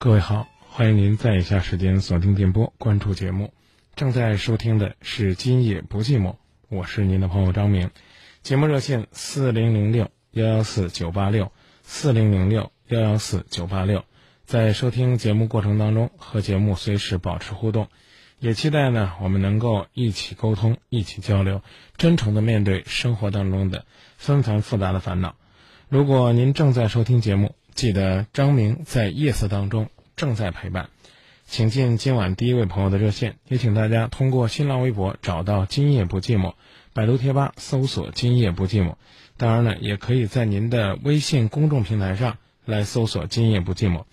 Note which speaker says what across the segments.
Speaker 1: 各位好，欢迎您在以下时间锁定电波关注节目。正在收听的是《今夜不寂寞》，我是您的朋友张明。节目热线四零零六幺幺四九八六四零零六幺幺四九八六。在收听节目过程当中，和节目随时保持互动，也期待呢我们能够一起沟通、一起交流，真诚的面对生活当中的纷繁复杂的烦恼。如果您正在收听节目，记得张明在夜色当中正在陪伴，请进今晚第一位朋友的热线，也请大家通过新浪微博找到“今夜不寂寞”，百度贴吧搜索“今夜不寂寞”。当然呢，也可以在您的微信公众平台上来搜索“今夜不寂寞”。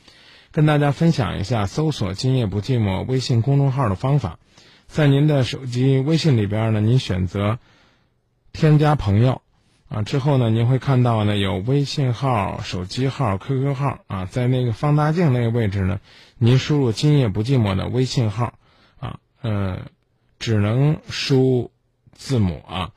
Speaker 1: 跟大家分享一下搜索“今夜不寂寞”微信公众号的方法，在您的手机微信里边呢，您选择添加朋友。啊，之后呢，您会看到呢有微信号、手机号、QQ 号啊，在那个放大镜那个位置呢，您输入“今夜不寂寞”的微信号，啊，呃，只能输字母啊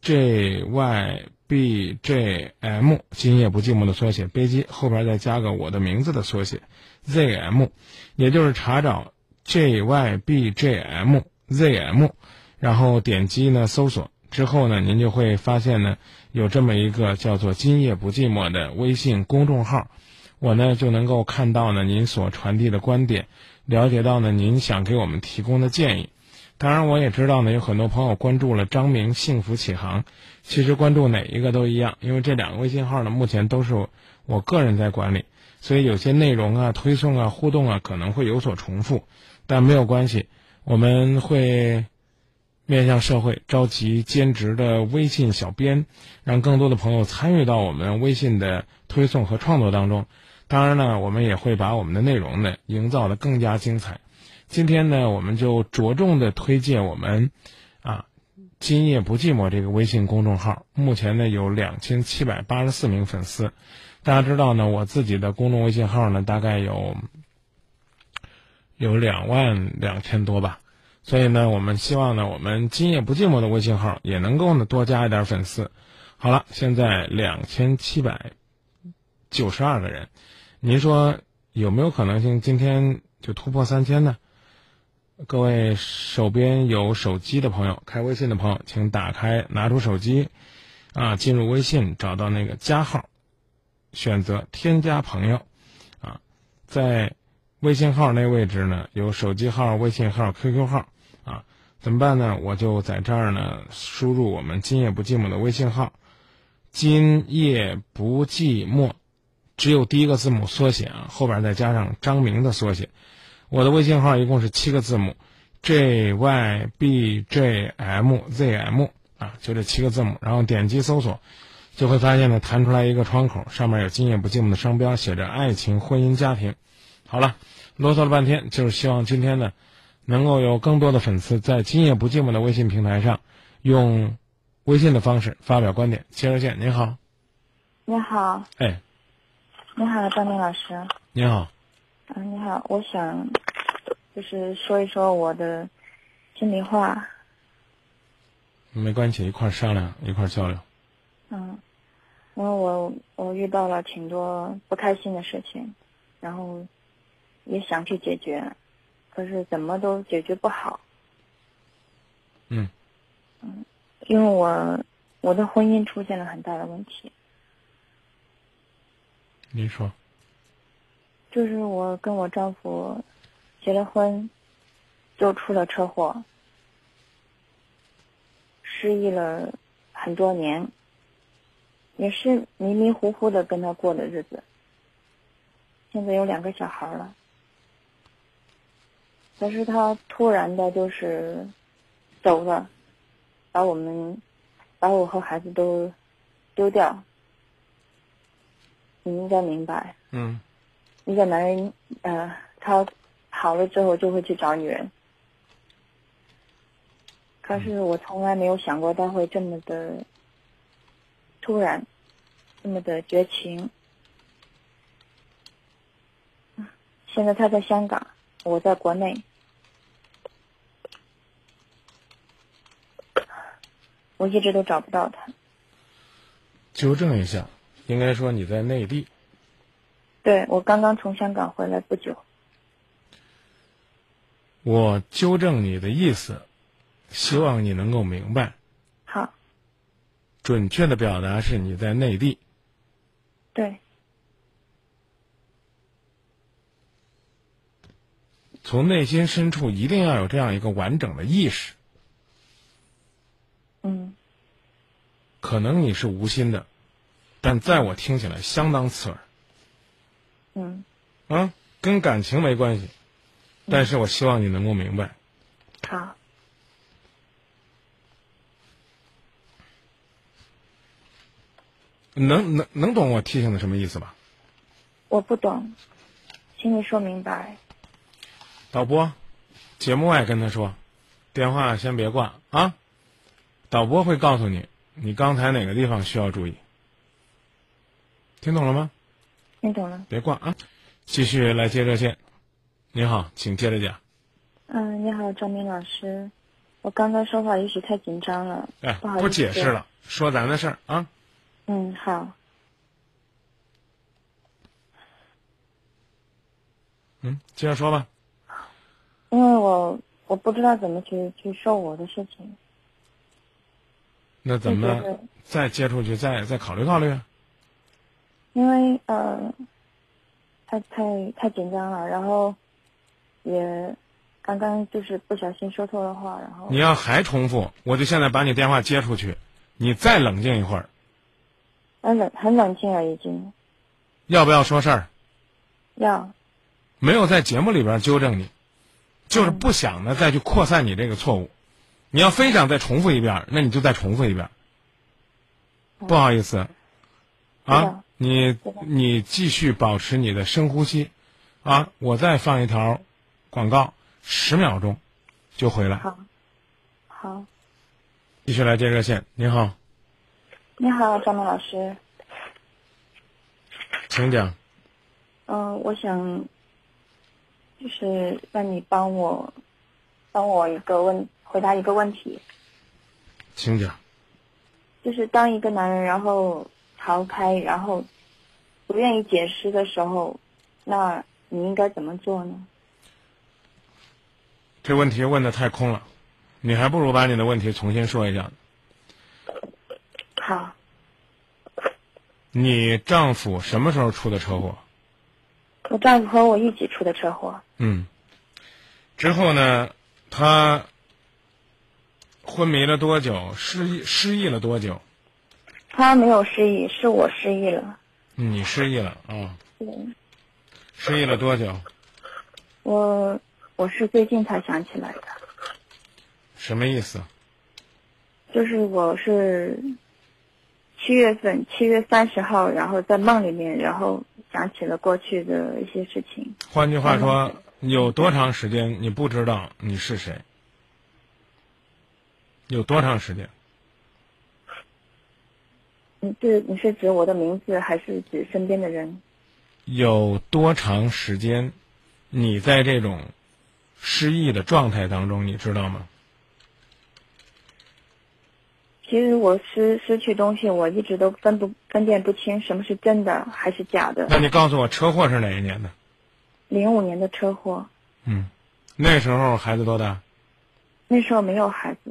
Speaker 1: ，J Y B J M，今夜不寂寞的缩写，别急，后边再加个我的名字的缩写 Z M，也就是查找 J Y B J M Z M，然后点击呢搜索。之后呢，您就会发现呢，有这么一个叫做“今夜不寂寞”的微信公众号，我呢就能够看到呢您所传递的观点，了解到呢您想给我们提供的建议。当然，我也知道呢有很多朋友关注了张明幸福启航，其实关注哪一个都一样，因为这两个微信号呢目前都是我个人在管理，所以有些内容啊、推送啊、互动啊可能会有所重复，但没有关系，我们会。面向社会，召集兼职的微信小编，让更多的朋友参与到我们微信的推送和创作当中。当然呢，我们也会把我们的内容呢营造的更加精彩。今天呢，我们就着重的推荐我们啊“今夜不寂寞”这个微信公众号。目前呢有两千七百八十四名粉丝。大家知道呢，我自己的公众微信号呢大概有有两万两千多吧。所以呢，我们希望呢，我们今夜不寂寞的微信号也能够呢多加一点粉丝。好了，现在两千七百九十二个人，您说有没有可能性今天就突破三千呢？各位手边有手机的朋友，开微信的朋友，请打开，拿出手机，啊，进入微信，找到那个加号，选择添加朋友，啊，在微信号那位置呢，有手机号、微信号、QQ 号。怎么办呢？我就在这儿呢，输入我们“今夜不寂寞”的微信号，“今夜不寂寞”，只有第一个字母缩写啊，后边再加上张明的缩写。我的微信号一共是七个字母，J Y B J M Z M 啊，就这七个字母。然后点击搜索，就会发现呢，弹出来一个窗口，上面有“今夜不寂寞”的商标，写着“爱情、婚姻、家庭”。好了，啰嗦了半天，就是希望今天呢。能够有更多的粉丝在“今夜不寂寞”的微信平台上，用微信的方式发表观点。接热线，您好。
Speaker 2: 你好。
Speaker 1: 哎。
Speaker 2: 你好，张明老师。
Speaker 1: 你好。
Speaker 2: 嗯，你好，我想就是说一说我的心里话。
Speaker 1: 没关系，一块商量，一块交流。
Speaker 2: 嗯，因为我我遇到了挺多不开心的事情，然后也想去解决。可是怎么都解决不好。
Speaker 1: 嗯。
Speaker 2: 嗯，因为我我的婚姻出现了很大的问题。
Speaker 1: 您说。
Speaker 2: 就是我跟我丈夫结了婚，就出了车祸，失忆了很多年，也是迷迷糊糊的跟他过的日子。现在有两个小孩了。可是他突然的，就是走了，把我们，把我和孩子都丢掉。你应该明白。
Speaker 1: 嗯。
Speaker 2: 一个男人，呃，他好了之后就会去找女人。可是我从来没有想过他会这么的突然，这么的绝情。现在他在香港，我在国内。我一直都找不到他。
Speaker 1: 纠正一下，应该说你在内地。
Speaker 2: 对，我刚刚从香港回来不久。
Speaker 1: 我纠正你的意思，希望你能够明白。
Speaker 2: 好，
Speaker 1: 准确的表达是你在内地。
Speaker 2: 对，
Speaker 1: 从内心深处一定要有这样一个完整的意识。
Speaker 2: 嗯，
Speaker 1: 可能你是无心的，但在我听起来相当刺耳。
Speaker 2: 嗯，
Speaker 1: 啊，跟感情没关系，但是我希望你能够明白。
Speaker 2: 好，
Speaker 1: 能能能懂我提醒的什么意思吧？
Speaker 2: 我不懂，请你说明白。
Speaker 1: 导播，节目外跟他说，电话先别挂啊。导播会告诉你，你刚才哪个地方需要注意。听懂了吗？
Speaker 2: 听懂了。
Speaker 1: 别挂啊，继续来接热线。你好，请接着讲。
Speaker 2: 嗯，你好，张明老师，我刚刚说话也许太紧张了，
Speaker 1: 哎，
Speaker 2: 不好意思。
Speaker 1: 不解释了，说咱的事儿啊。
Speaker 2: 嗯，好。
Speaker 1: 嗯，接着说吧。
Speaker 2: 因为我我不知道怎么去去说我的事情，
Speaker 1: 那怎
Speaker 2: 就
Speaker 1: 么再接出去，再再考虑考虑啊？
Speaker 2: 因为呃，太太太紧张了，然后也刚刚就是不小心说错了话，然后
Speaker 1: 你要还重复，我就现在把你电话接出去，你再冷静一会儿，
Speaker 2: 很冷很冷静了已经，
Speaker 1: 要不要说事儿？
Speaker 2: 要
Speaker 1: 没有在节目里边纠正你，就是不想呢再去扩散你这个错误。你要非想再重复一遍，那你就再重复一遍。不好意思，啊，你你继续保持你的深呼吸，啊，我再放一条广告，十秒钟就回来。
Speaker 2: 好，好，
Speaker 1: 继续来接热线，您好，
Speaker 2: 你好，张明老师，
Speaker 1: 请讲。
Speaker 2: 嗯、我想就是让你帮我帮我一个问回答一个问题，
Speaker 1: 请讲。
Speaker 2: 就是当一个男人然后逃开，然后不愿意解释的时候，那你应该怎么做呢？
Speaker 1: 这问题问的太空了，你还不如把你的问题重新说一下。
Speaker 2: 好，
Speaker 1: 你丈夫什么时候出的车祸？
Speaker 2: 我丈夫和我一起出的车祸，
Speaker 1: 嗯，之后呢，他昏迷了多久？失忆失忆了多久？
Speaker 2: 他没有失忆，是我失忆了。
Speaker 1: 你失忆了啊、
Speaker 2: 对，
Speaker 1: 失忆了多久？
Speaker 2: 我我是最近才想起来的，
Speaker 1: 什么意思？
Speaker 2: 就是我是七月份七月三十号，然后在梦里面，然后想起了过去的一些事情。
Speaker 1: 换句话说，有多长时间你不知道你是谁？有多长时间？
Speaker 2: 你是你是指我的名字，还是指身边的人？
Speaker 1: 有多长时间你在这种失忆的状态当中，你知道吗？
Speaker 2: 其实我失失去东西，我一直都分不分辨不清什么是真的还是假的。
Speaker 1: 那你告诉我，车祸是哪一年的？
Speaker 2: 零五年的车祸，
Speaker 1: 嗯，那时候孩子多大？
Speaker 2: 那时候没有孩子，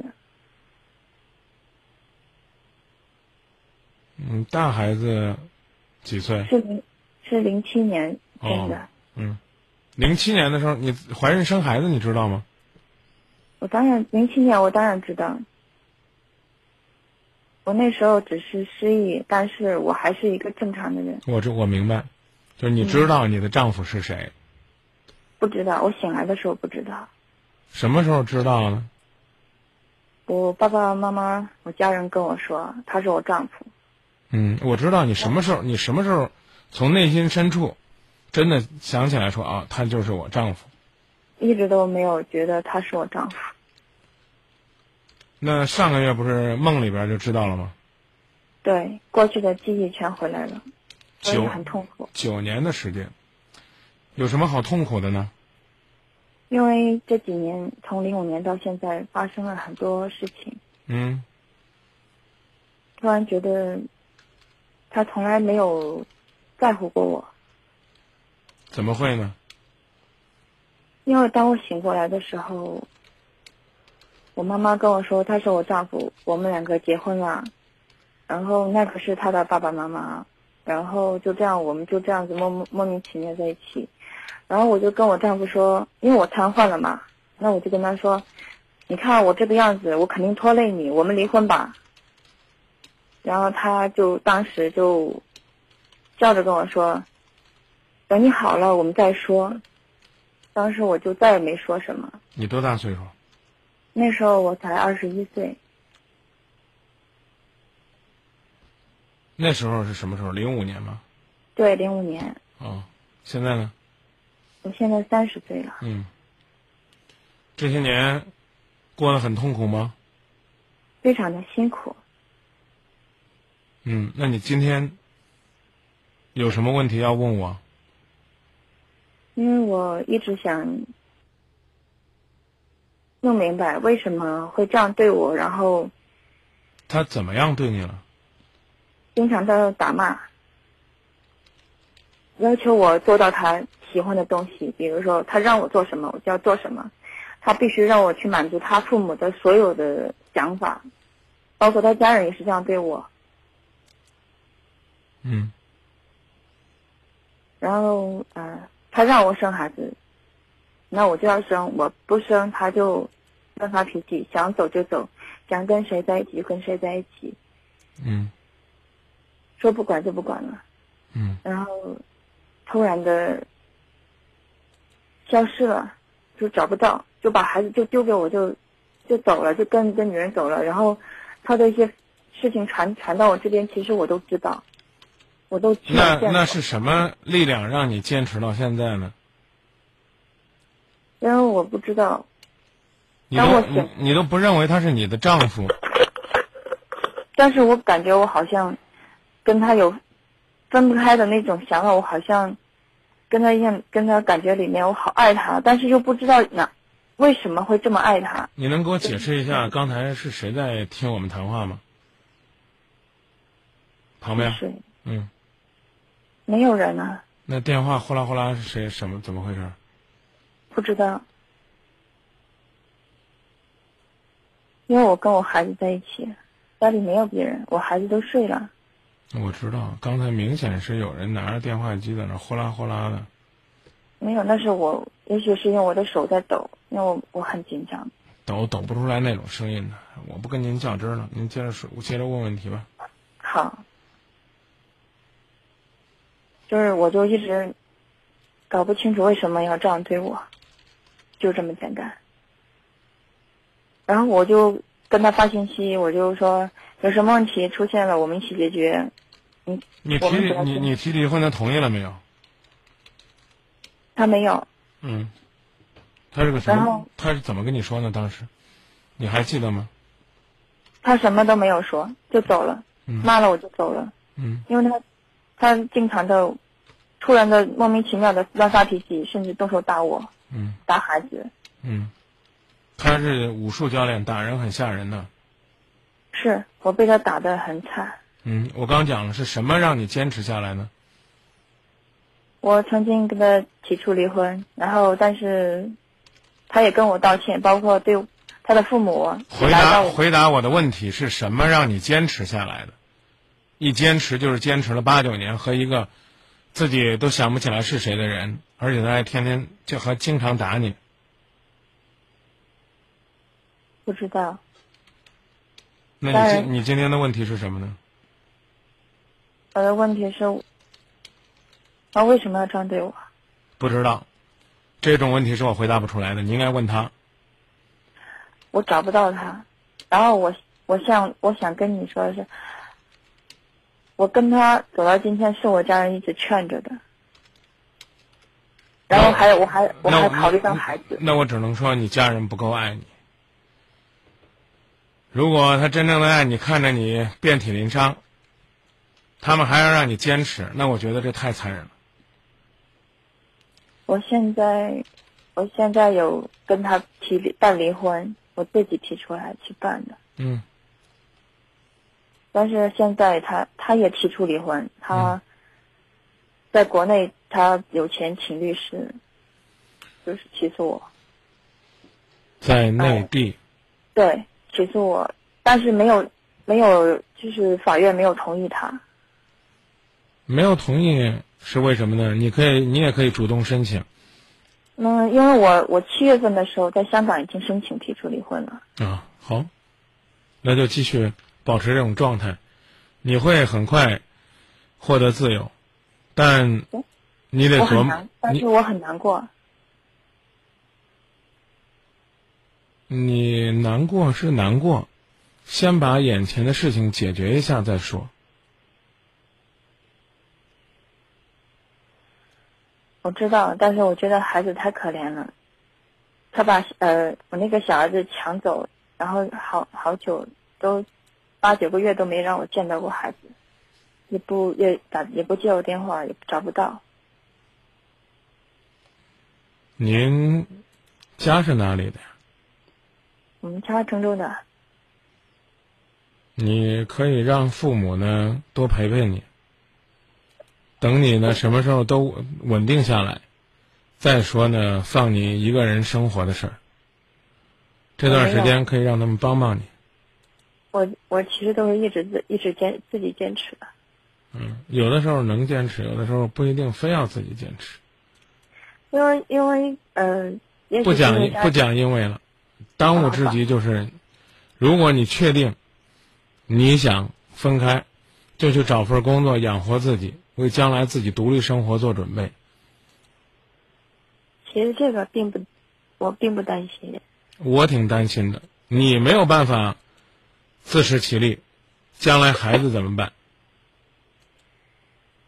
Speaker 1: 嗯，大孩子几岁？
Speaker 2: 是零是零七年生的。
Speaker 1: 哦嗯，零七年的时候，你怀孕生孩子，你知道吗？
Speaker 2: 我当然零七年我当然知道，我那时候只是失忆，但是我还是一个正常的人。
Speaker 1: 我这我明白，就是你知道你的丈夫是谁，
Speaker 2: 不知道，我醒来的时候不知道。
Speaker 1: 什么时候知道呢？
Speaker 2: 我爸爸妈妈、我家人跟我说他是我丈夫。
Speaker 1: 嗯，我知道你什么时候，你什么时候从内心深处真的想起来说啊，他就是我丈夫。
Speaker 2: 一直都没有觉得他是我丈夫。
Speaker 1: 那上个月不是梦里边就知道了吗？
Speaker 2: 对，过去的记忆全回来了，所以
Speaker 1: 九
Speaker 2: 很痛苦。
Speaker 1: 九年的时间，有什么好痛苦的呢？
Speaker 2: 因为这几年，从零五年到现在，发生了很多事情，
Speaker 1: 嗯，
Speaker 2: 突然觉得他从来没有在乎过我。
Speaker 1: 怎么会呢？
Speaker 2: 因为当我醒过来的时候，我妈妈跟我说，他是我丈夫，我们两个结婚了，然后那可是他的爸爸妈妈，然后就这样，我们就这样子莫莫名其妙在一起，然后我就跟我丈夫说，因为我瘫痪了嘛，那我就跟他说，你看我这个样子，我肯定拖累你，我们离婚吧。然后他就当时就笑着跟我说，等你好了我们再说。当时我就再也没说什么。
Speaker 1: 你多大岁数？
Speaker 2: 那时候我才二十一岁。
Speaker 1: 那时候是什么时候？零五年吗？
Speaker 2: 对，零五年。
Speaker 1: 哦，现在呢？
Speaker 2: 我现在三十岁了。
Speaker 1: 嗯。这些年过得很痛苦吗？
Speaker 2: 非常的辛苦。
Speaker 1: 嗯，那你今天有什么问题要问我？
Speaker 2: 因为我一直想弄明白为什么会这样对我，然后
Speaker 1: 他怎么样对你了？
Speaker 2: 经常在打骂，要求我做到他喜欢的东西，比如说他让我做什么，我就要做什么，他必须让我去满足他父母的所有的想法，包括他家人也是这样对我。
Speaker 1: 嗯。
Speaker 2: 然后啊。他让我生孩子，那我就要生；我不生，他就乱发脾气，想走就走，想跟谁在一起就跟谁在一起。
Speaker 1: 嗯。
Speaker 2: 说不管就不管了。
Speaker 1: 嗯。
Speaker 2: 然后突然的消失了，就找不到，就把孩子就丢给我，就就走了，就跟一个女人走了。然后他的一些事情传传到我这边，其实我都知道。我都
Speaker 1: 那那是什么力量让你坚持到现在呢？
Speaker 2: 因为我不知道。
Speaker 1: 你都你你都不认为他是你的丈夫？
Speaker 2: 但是我感觉我好像跟他有分不开的那种想法，我好像跟他一样，跟他感觉里面我好爱他，但是又不知道哪为什么会这么爱他。
Speaker 1: 你能给我解释一下刚才是谁在听我们谈话吗？旁边。
Speaker 2: 是。
Speaker 1: 嗯。
Speaker 2: 没有人啊。
Speaker 1: 那电话呼啦呼啦是谁？什么？怎么回事？
Speaker 2: 不知道。因为我跟我孩子在一起，家里没有别人，我孩子都睡了。
Speaker 1: 我知道，刚才明显是有人拿着电话机在那呼啦呼啦的。
Speaker 2: 没有，那是我，也许是因为我的手在抖，因为我我很紧张。
Speaker 1: 抖抖不出来那种声音的，我不跟您较真了，您接着说，接着问问题吧。
Speaker 2: 好。就是我就一直搞不清楚为什么要这样对我，就这么简单。然后我就跟他发信息，我就说有什么问题出现了，我们一起解决。
Speaker 1: 你你提你你提离婚，他同意了没有？
Speaker 2: 他没有。
Speaker 1: 嗯。他是个什么？他是怎么跟你说呢？当时你还记得吗？
Speaker 2: 他什么都没有说，就走了，骂了我就走了。
Speaker 1: 嗯。
Speaker 2: 因为他。他经常的，突然的莫名其妙的乱发脾气，甚至动手打我，
Speaker 1: 嗯，
Speaker 2: 打孩子，
Speaker 1: 嗯，他是武术教练，打人很吓人的。
Speaker 2: 是我被他打的很惨。
Speaker 1: 嗯，我刚讲了是什么让你坚持下来呢？
Speaker 2: 我曾经跟他提出离婚，然后但是，他也跟我道歉，包括对他的父母。
Speaker 1: 回答回答我的问题是什么让你坚持下来的？一坚持就是坚持了八九年，和一个自己都想不起来是谁的人，而且他还天天就还经常打你。
Speaker 2: 不知道。
Speaker 1: 那你今你今天的问题是什么呢？
Speaker 2: 我的问题是，他为什么要这样对我？
Speaker 1: 不知道，这种问题是我回答不出来的。你应该问他。
Speaker 2: 我找不到他，然后我我想我想跟你说的是。我跟他走到今天，是我家人一直劝着的。然后还有，我还我还考虑到孩子。
Speaker 1: 那我只能说，你家人不够爱你。如果他真正的爱你，看着你遍体鳞伤，他们还要让你坚持，那我觉得这太残忍了。
Speaker 2: 我现在，我现在有跟他提办离婚，我自己提出来去办的。
Speaker 1: 嗯。
Speaker 2: 但是现在他他也提出离婚，他在国内他有钱请律师，就是起诉我。
Speaker 1: 在内地，
Speaker 2: 对，起诉我，但是没有没有，就是法院没有同意他。
Speaker 1: 没有同意是为什么呢？你可以，你也可以主动申请。
Speaker 2: 嗯，因为我我七月份的时候在香港已经申请提出离婚了。
Speaker 1: 啊，好，那就继续保持这种状态，你会很快获得自由，但你得琢磨，
Speaker 2: 但是我很难过。
Speaker 1: 你难过是难过，先把眼前的事情解决一下再说。
Speaker 2: 我知道，但是我觉得孩子太可怜了，他把呃我那个小儿子抢走，然后好好久都八九个月都没让我见到过孩子，也不也打也不接我电话，也找不到。
Speaker 1: 您家是哪里的呀？
Speaker 2: 我们家郑州的。
Speaker 1: 你可以让父母呢多陪陪你，等你呢什么时候都稳定下来，再说呢放你一个人生活的事儿。这段时间可以让他们帮帮你。
Speaker 2: 我我其实都是一直自一直坚自己坚持的。
Speaker 1: 嗯，有的时候能坚持，有的时候不一定非要自己坚持。
Speaker 2: 因为因为嗯，
Speaker 1: 不讲不讲因为了。当务之急就是，如果你确定你想分开，就去找份工作养活自己，为将来自己独立生活做准备。
Speaker 2: 其实这个并不，我并不担心。
Speaker 1: 我挺担心的，你没有办法自食其力，将来孩子怎么办？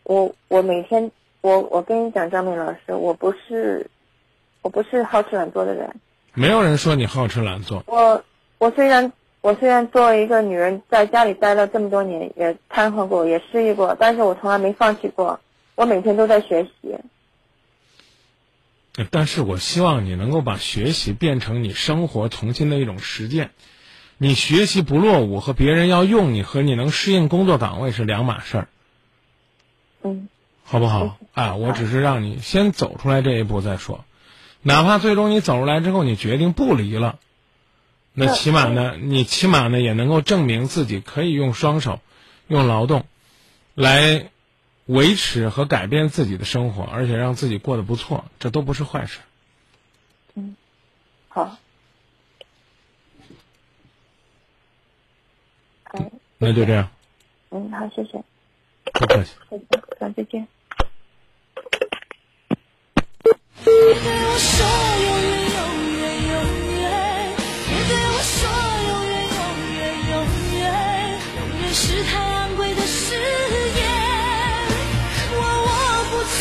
Speaker 2: 我我每天我我跟你讲，张明老师，我不是我不是好吃懒做的人。
Speaker 1: 没有人说你好吃懒做。
Speaker 2: 我我虽然我虽然作为一个女人在家里待了这么多年，也瘫痪过，也失忆过，但是我从来没放弃过。我每天都在学习。
Speaker 1: 但是我希望你能够把学习变成你生活重新的一种实践。你学习不落伍和别人要用你和你能适应工作岗位是两码事儿。
Speaker 2: 嗯。
Speaker 1: 好不好？啊，我只是让你先走出来这一步再说。哪怕最终你走出来之后，你决定不离了，那起码呢，你起码呢也能够证明自己可以用双手，用劳动，来维持和改变自己的生活，而且让自己过得不错，这都不是坏事。
Speaker 2: 嗯，好。好。
Speaker 1: 那就这样。
Speaker 2: 嗯，好，谢谢。
Speaker 1: 不客气。
Speaker 2: 再见，再再见。
Speaker 3: 别对我说永远永远永远，别对我说永远永远永远，永远是太昂贵的誓言。我握不住，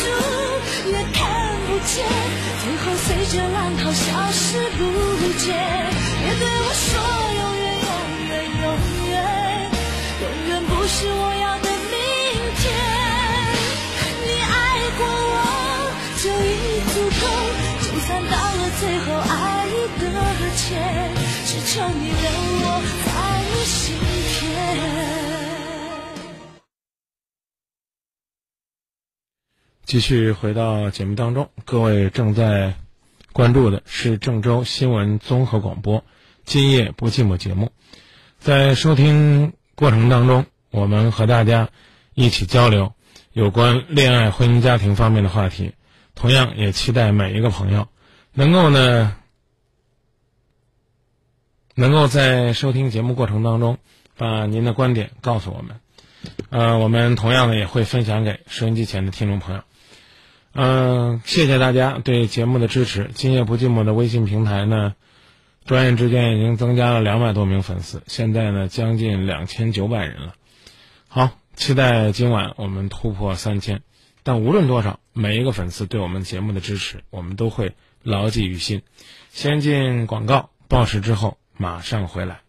Speaker 3: 也看不见，最后随着浪涛消失不见。别对我说永远永远不是我要的。最后爱的浅，只求你留我在你心田。
Speaker 1: 继续回到节目当中，各位正在关注的是郑州新闻综合广播《今夜不寂寞》节目，在收听过程当中，我们和大家一起交流有关恋爱、婚姻、家庭方面的话题，同样也期待每一个朋友。能够呢，能够在收听节目过程当中，把您的观点告诉我们，呃，我们同样呢也会分享给收音机前的听众朋友。嗯，谢谢大家对节目的支持。今夜不寂寞的微信平台呢，转眼之间已经增加了两百多名粉丝，现在呢将近两千九百人了。好，期待今晚我们突破三千。但无论多少，每一个粉丝对我们节目的支持，我们都会。牢记于心，先进广告报时之后马上回来。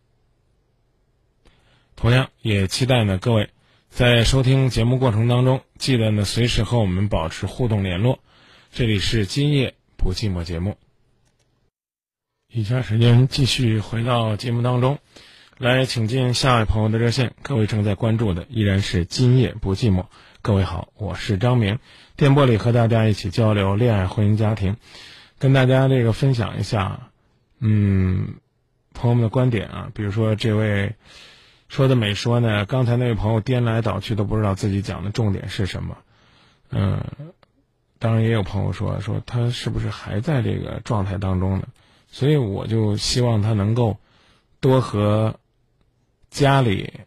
Speaker 1: 同样也期待呢各位在收听节目过程当中，记得呢随时和我们保持互动联络。这里是今夜不寂寞节目。以下时间继续回到节目当中，来请进下位朋友的热线。各位正在关注的依然是今夜不寂寞。各位好，我是张明，电波里和大家一起交流恋爱、婚姻、家庭，跟大家这个分享一下，嗯，朋友们的观点啊。比如说这位说的美说呢，刚才那位朋友颠来倒去都不知道自己讲的重点是什么，嗯，当然也有朋友说说他是不是还在这个状态当中呢？所以我就希望他能够多和家里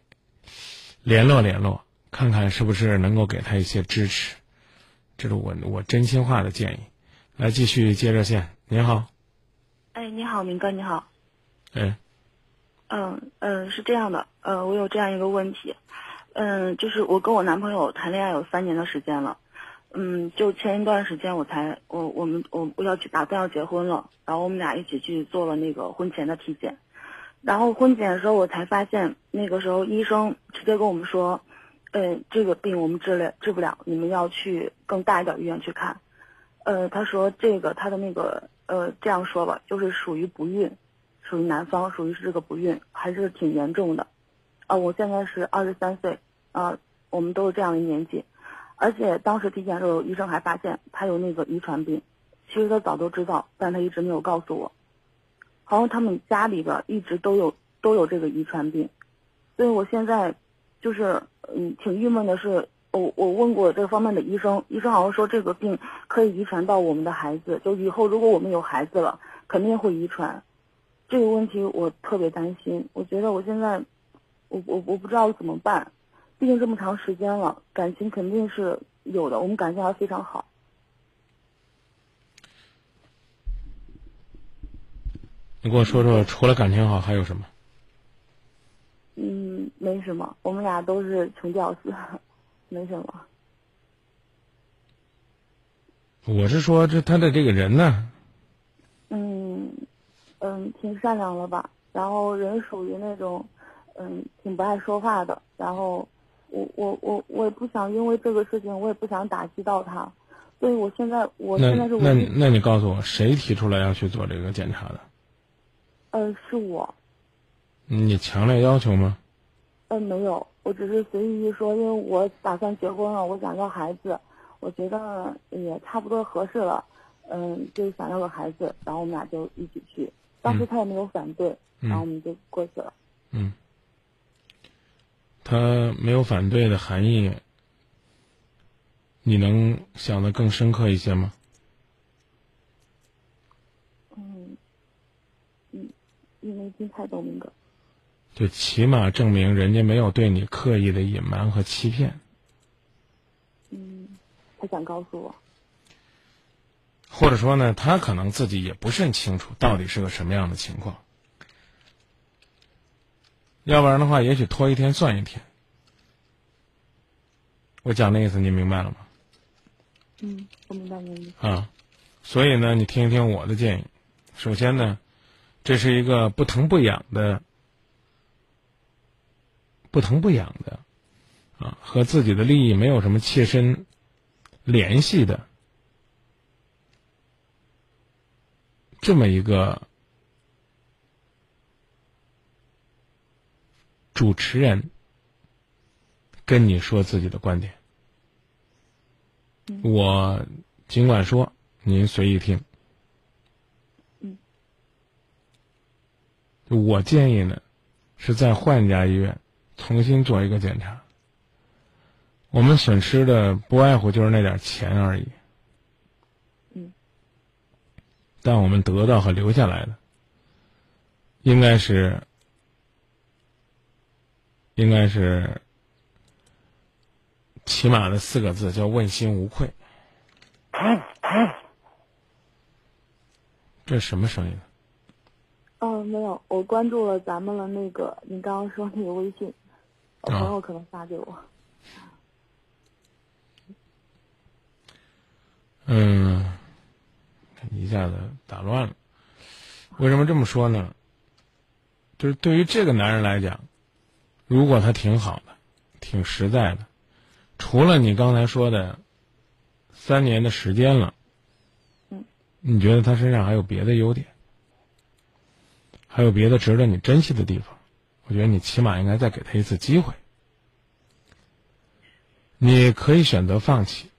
Speaker 1: 联络联络，看看是不是能够给他一些支持。这是我我真心话的建议。来，继续接热线。您好，
Speaker 4: 哎，你好，明哥，你好。
Speaker 1: 哎，
Speaker 4: 嗯嗯，是这样的，呃，我有这样一个问题，嗯，就是我跟我男朋友谈恋爱有三年的时间了，嗯，就前一段时间我才我我们我我要去打算要结婚了，然后我们俩一起去做了那个婚前的体检，然后婚检的时候我才发现，那个时候医生直接跟我们说，嗯，这个病我们治了治不了，你们要去更大一点医院去看，呃，他说这个他的那个呃这样说吧，就是属于不孕。属于男方，属于是这个不孕，还是挺严重的，啊，我现在是二十三岁，啊，我们都是这样的年纪，而且当时体检的时候，医生还发现他有那个遗传病，其实他早都知道，但他一直没有告诉我，好像他们家里边一直都有都有这个遗传病，所以我现在就是嗯挺郁闷的是，我我问过这方面的医生，医生好像说这个病可以遗传到我们的孩子，就以后如果我们有孩子了，肯定会遗传。这个问题我特别担心，我觉得我现在，我我我不知道怎么办，毕竟这么长时间了，感情肯定是有的，我们感情还非常好。
Speaker 1: 你给我说说，除了感情好还有什么？
Speaker 4: 嗯，没什么，我们俩都是穷屌丝，没什么。
Speaker 1: 我是说，这他的这个人
Speaker 4: 呢？嗯。嗯，挺善良的吧？然后人属于那种，嗯，挺不爱说话的。然后，我我我我也不想因为这个事情，我也不想打击到他。所以我现在，我现在是
Speaker 1: 那那那你告诉我，谁提出来要去做这个检查的？
Speaker 4: 呃，是我。
Speaker 1: 你强烈要求吗？
Speaker 4: 嗯，没有，我只是随意一说，因为我打算结婚了，我想要孩子，我觉得也差不多合适了，嗯，就想要个孩子，然后我们俩就一起去。当时他也没有反对，然后我们就过去了。
Speaker 1: 嗯，他没有反对的含义，你能想的更深刻一些吗？
Speaker 4: 嗯，嗯，你没听太懂那个。
Speaker 1: 就起码证明人家没有对你刻意的隐瞒和欺骗。
Speaker 4: 嗯，他想告诉我。
Speaker 1: 或者说呢，他可能自己也不甚清楚到底是个什么样的情况，要不然的话，也许拖一天算一天。我讲的意思，你明白了吗？
Speaker 4: 嗯，我明白你。
Speaker 1: 啊，所以呢，你听一听我的建议。首先呢，这是一个不疼不痒的、不疼不痒的，啊，和自己的利益没有什么切身联系的。这么一个主持人跟你说自己的观点，我尽管说，您随意听。
Speaker 4: 嗯，
Speaker 1: 我建议呢，是再换一家医院重新做一个检查。我们损失的不外乎就是那点钱而已。嗯但我们得到和留下来的，应该是，应该是起码的四个字，叫问心无愧。这什么声音？
Speaker 4: 哦，没有，我关注了咱们的那个，你刚刚说那个微信，我朋友可能发给我。
Speaker 1: 嗯。一下子打乱了，为什么这么说呢？就是对于这个男人来讲，如果他挺好的，挺实在的，除了你刚才说的三年的时间了，
Speaker 4: 嗯，
Speaker 1: 你觉得他身上还有别的优点，还有别的值得你珍惜的地方？我觉得你起码应该再给他一次机会。你可以选择放弃，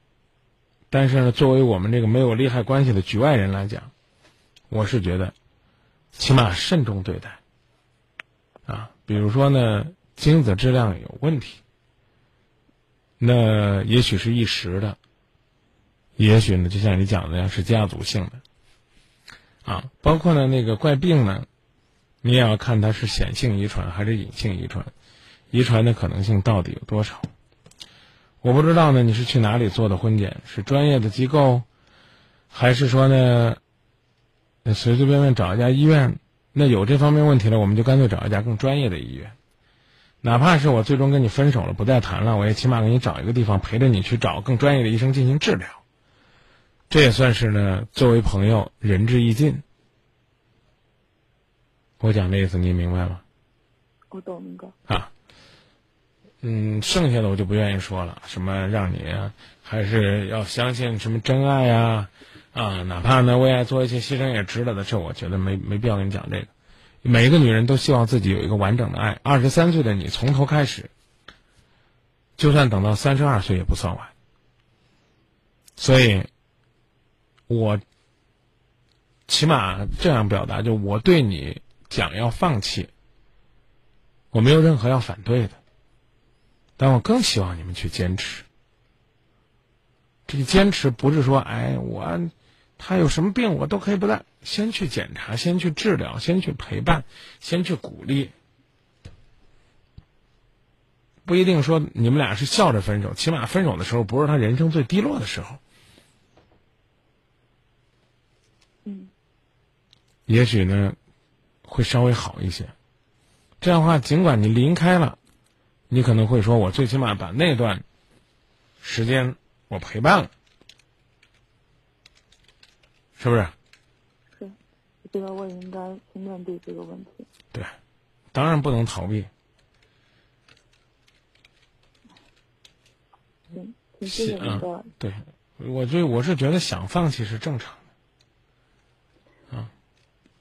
Speaker 1: 但是呢，作为我们这个没有利害关系的局外人来讲，我是觉得，起码慎重对待。啊，比如说呢，精子质量有问题，那也许是一时的，也许呢，就像你讲的呀，是家族性的。啊，包括呢那个怪病呢，你也要看它是显性遗传还是隐性遗传，遗传的可能性到底有多少？我不知道呢，你是去哪里做的婚检？是专业的机构，还是说呢，随随便便找一家医院？那有这方面问题了，我们就干脆找一家更专业的医院。哪怕是我最终跟你分手了，不再谈了，我也起码给你找一个地方陪着你去找更专业的医生进行治疗。这也算是呢，作为朋友仁至义尽。我讲的意思你明白吗？
Speaker 4: 我懂明哥。
Speaker 1: 啊，嗯，剩下的我就不愿意说了。什么让你还是要相信什么真爱呀？啊，哪怕呢为爱做一些牺牲也值得的，这我觉得没没必要跟你讲这个。每一个女人都希望自己有一个完整的爱。二十三岁的你从头开始，就算等到三十二岁也不算晚。所以，我起码这样表达：就我对你讲要放弃，我没有任何要反对的，但我更希望你们去坚持。这个坚持不是说，哎，我。他有什么病，我都可以不带。先去检查，先去治疗，先去陪伴，先去鼓励。不一定说你们俩是笑着分手，起码分手的时候不是他人生最低落的时候。
Speaker 4: 嗯。
Speaker 1: 也许呢，会稍微好一些。这样的话，尽管你离开了，你可能会说：“我最起码把那段时间我陪伴了。”是不是？
Speaker 4: 是，我觉得我应该去面对这个问题。
Speaker 1: 对，当然不能逃避。
Speaker 4: 谢谢你的。
Speaker 1: 对，我就我是觉得想放弃是正常。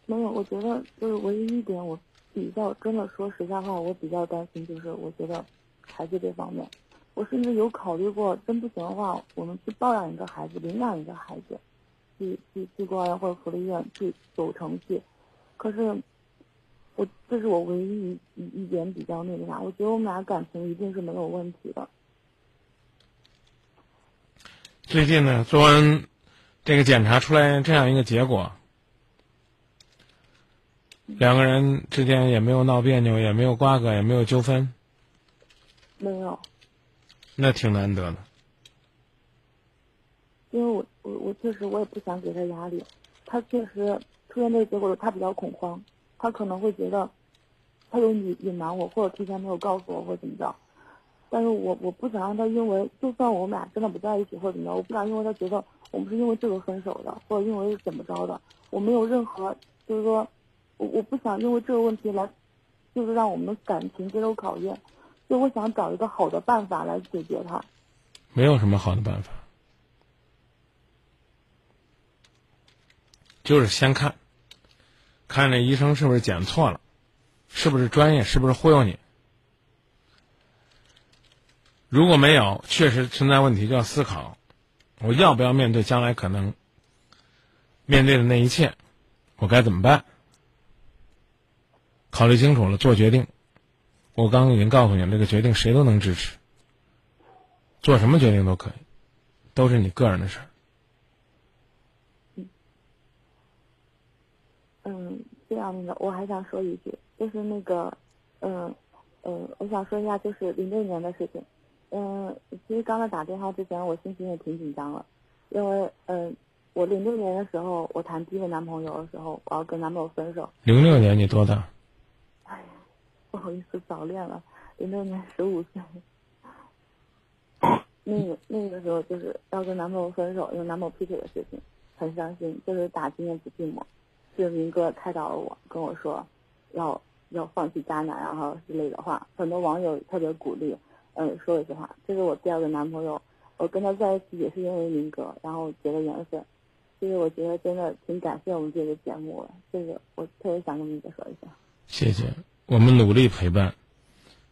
Speaker 4: 没有，我觉得就是唯一一点，我比较真的说实在话，我比较担心，就是我觉得孩子这方面，我甚至有考虑过，真不行的话，我们去抱养一个孩子，领养一个孩子。去去去公安或者福利院去走程序，可是我这是我唯一一一点比较那个啥，我觉得我们俩感情一定是没有问题的。
Speaker 1: 最近呢，做完这个检查出来这样一个结果，两个人之间也没有闹别扭，也没有瓜葛，也没有纠纷，
Speaker 4: 没有，
Speaker 1: 那挺难得的。
Speaker 4: 因为我我我确实我也不想给他压力，他确实出现这个结果他比较恐慌，他可能会觉得，他有隐隐瞒我或者提前没有告诉我或者怎么着，但是我我不想让他因为就算我们俩真的不在一起或者怎么着，我不想因为他觉得我们是因为这个分手的或者因为怎么着的，我没有任何就是说，我我不想因为这个问题来，就是让我们的感情接受考验，所以我想找一个好的办法来解决它。
Speaker 1: 没有什么好的办法。就是先看，看那医生是不是检错了，是不是专业，是不是忽悠你。如果没有，确实存在问题，就要思考，我要不要面对将来可能面对的那一切，我该怎么办？考虑清楚了，做决定。我刚刚已经告诉你了，这个决定谁都能支持，做什么决定都可以，都是你个人的事儿。
Speaker 4: 嗯，这样那个，我还想说一句，就是那个，嗯，嗯，我想说一下，就是零六年的事情。嗯，其实刚才打电话之前，我心情也挺紧张了，因为，嗯，我零六年的时候，我谈第一个男朋友的时候，我要跟男朋友分手。
Speaker 1: 零六年你多大？
Speaker 4: 不好意思，早恋了。零六年十五岁。那个那个时候就是要跟男朋友分手，因为男朋友劈腿的事情，很伤心，就是打今年子寂寞。是明哥开导了我，跟我说，要要放弃渣男，然后之类的话，很多网友特别鼓励，嗯，说了一句话，这是我第二个男朋友，我跟他在一起也是因为明哥，然后结了缘分，其实我觉得真的挺感谢我们这个节目的，这个我特别想跟明哥说一下。
Speaker 1: 谢谢，我们努力陪伴，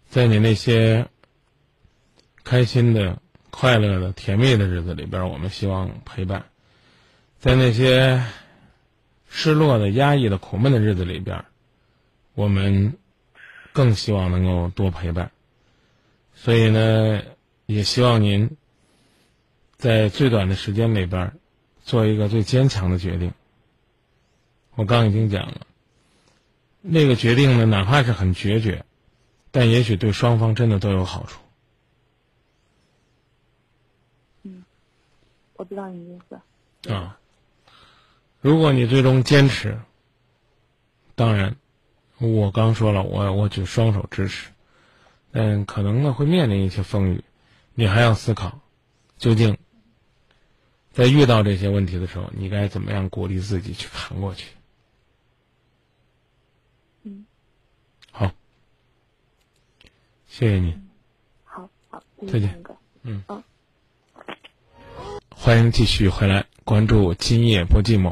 Speaker 1: 在你那些开心的、快乐的、甜蜜的日子里边，我们希望陪伴；在那些失落的、压抑的、苦闷的日子里边，我们更希望能够多陪伴。所以呢，也希望您在最短的时间里边做一个最坚强的决定。我刚已经讲了，那个决定呢，哪怕是很决绝，但也许对双方真的都有好处。
Speaker 5: 我知道你意思。
Speaker 1: 啊，如果你最终坚持，当然，我刚说了，我我举双手支持，但可能呢会面临一些风雨，你还要思考，究竟在遇到这些问题的时候，你该怎么样鼓励自己去扛过去。
Speaker 5: 嗯，
Speaker 1: 好，谢谢你，
Speaker 5: 好好，
Speaker 1: 再见
Speaker 5: 哥。
Speaker 1: 嗯
Speaker 5: 嗯。
Speaker 1: 欢迎继续回来关注《今夜不寂寞》，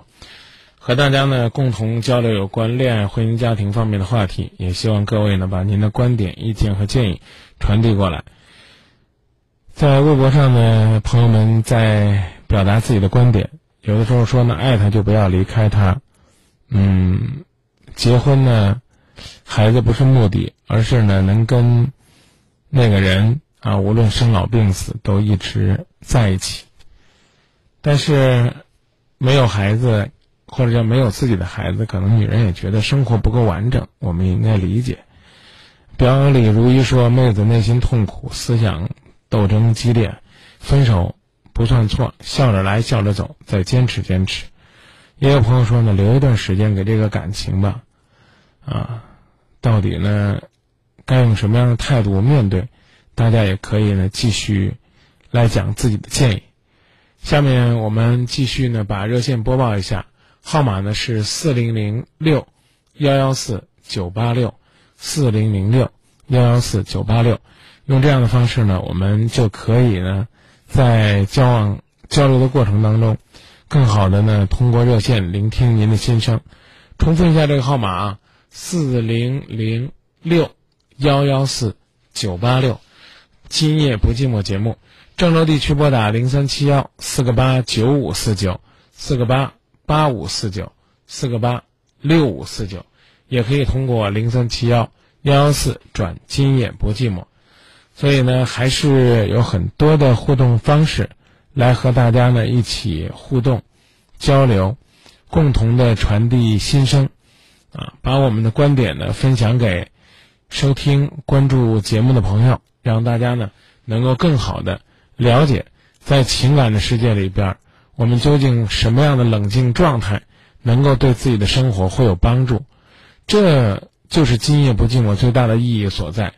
Speaker 1: 和大家呢共同交流有关恋爱、婚姻、家庭方面的话题。也希望各位呢把您的观点、意见和建议传递过来。在微博上呢，朋友们在表达自己的观点，有的时候说呢，爱他就不要离开他。嗯，结婚呢，孩子不是目的，而是呢能跟那个人啊，无论生老病死，都一直在一起。但是，没有孩子，或者叫没有自己的孩子，可能女人也觉得生活不够完整。我们应该理解。表里如一说，妹子内心痛苦，思想斗争激烈，分手不算错，笑着来，笑着走，再坚持坚持。也有朋友说呢，留一段时间给这个感情吧。啊，到底呢，该用什么样的态度面对？大家也可以呢，继续来讲自己的建议。下面我们继续呢，把热线播报一下，号码呢是四零零六幺幺四九八六四零零六幺幺四九八六，用这样的方式呢，我们就可以呢，在交往交流的过程当中，更好的呢，通过热线聆听您的心声。重复一下这个号码啊，四零零六幺幺四九八六，今夜不寂寞节目。郑州地区拨打零三七幺四个八九五四九四个八八五四九四个八六五四九，也可以通过零三七幺幺幺四转今夜不寂寞。所以呢，还是有很多的互动方式，来和大家呢一起互动、交流，共同的传递心声，啊，把我们的观点呢分享给收听、关注节目的朋友，让大家呢能够更好的。了解，在情感的世界里边，我们究竟什么样的冷静状态能够对自己的生活会有帮助？这就是今夜不寂寞最大的意义所在，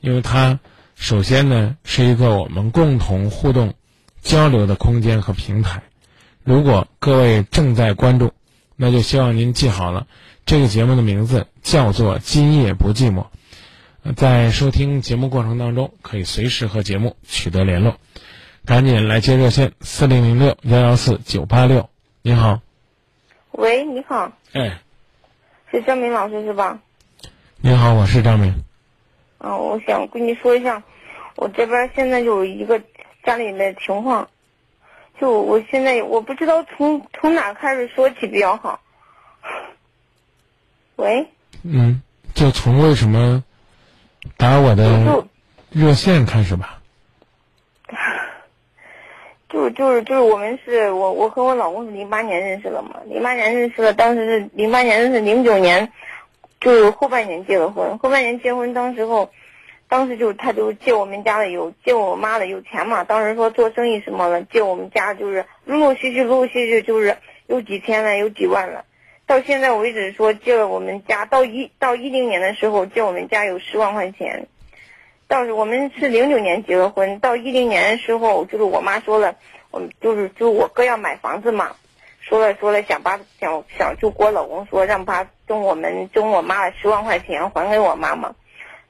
Speaker 1: 因为它首先呢是一个我们共同互动、交流的空间和平台。如果各位正在关注，那就希望您记好了，这个节目的名字叫做《今夜不寂寞》。在收听节目过程当中，可以随时和节目取得联络。赶紧来接热线，四零零六幺幺四九八六。你好，
Speaker 5: 喂，你好，
Speaker 1: 哎，
Speaker 5: 是张明老师是吧？
Speaker 1: 你好，我是张明。
Speaker 5: 啊，我想跟你说一下，我这边现在有一个家里的情况，就我现在我不知道从从哪开始说起比较好。喂，
Speaker 1: 嗯，就从为什么打我的
Speaker 5: 就
Speaker 1: 热线开始吧。
Speaker 5: 就就是就是我们是我我和我老公是零八年认识的嘛，零八年认识的，当时是零八年认识，零九年就是后半年结的婚，后半年结婚当时候，当时就他就借我们家的有借我妈的有钱嘛，当时说做生意什么的借我们家就是陆陆续续陆陆续续就是有几千万有几万了，到现在为止说借了我们家到一到一零年的时候借我们家有十万块钱。当时我们是零九年结的婚，到一零年的时候，就是我妈说了，我们就是就我哥要买房子嘛，说了说了想把想想就跟我老公说让他中我们中我妈的十万块钱还给我妈妈，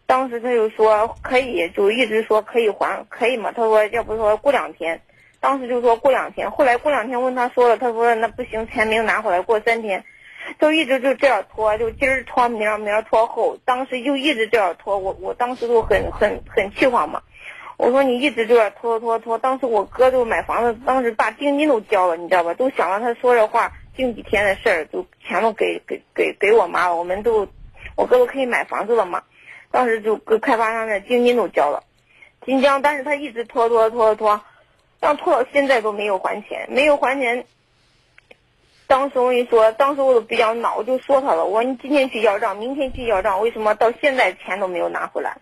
Speaker 5: 当时他就说可以，就一直说可以还可以嘛，他说要不说过两天，当时就说过两天，后来过两天问他说了，他说那不行，钱没有拿回来，过三天。就一直就这样拖，就今儿拖明儿，明儿拖后，当时就一直这样拖，我我当时就很很很气慌嘛。我说你一直这样拖拖拖，当时我哥就买房子，当时把定金都交了，你知道吧？都想到他说这话，近几天的事儿，都钱都给给给给我妈了，我们都，我哥都可以买房子了嘛。当时就跟开发商的定金都交了，金交，但是他一直拖拖拖拖，让拖到现在都没有还钱，没有还钱。当时我跟你说，当时我都比较恼，我就说他了，我说你今天去要账，明天去要账，为什么到现在钱都没有拿回来？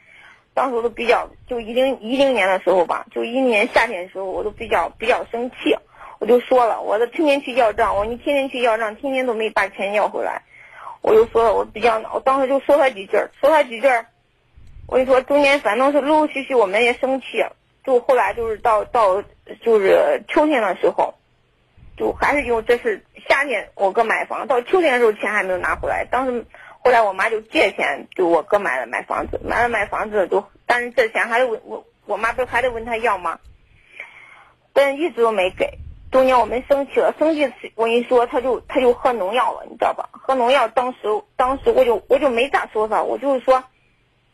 Speaker 5: 当时我都比较，就一零一零年的时候吧，就一年夏天的时候，我都比较比较生气，我就说了，我都天天去要账，我说你天天去要账，天天都没把钱要回来，我就说了，我比较恼，我当时就说他几句，说他几句，我跟你说，中间反正是陆陆续续我们也生气，就后来就是到到就是秋天的时候，就还是因为这是夏天我哥买房，到秋天的时候钱还没有拿回来，当时。后来我妈就借钱，就我哥买了买房子，买了买房子就，但是这钱还得问我我妈不还得问他要吗？但一直都没给。中间我们生气了，生气我跟你说，他就他就喝农药了，你知道吧？喝农药，当时当时我就我就没咋说他，我就是说，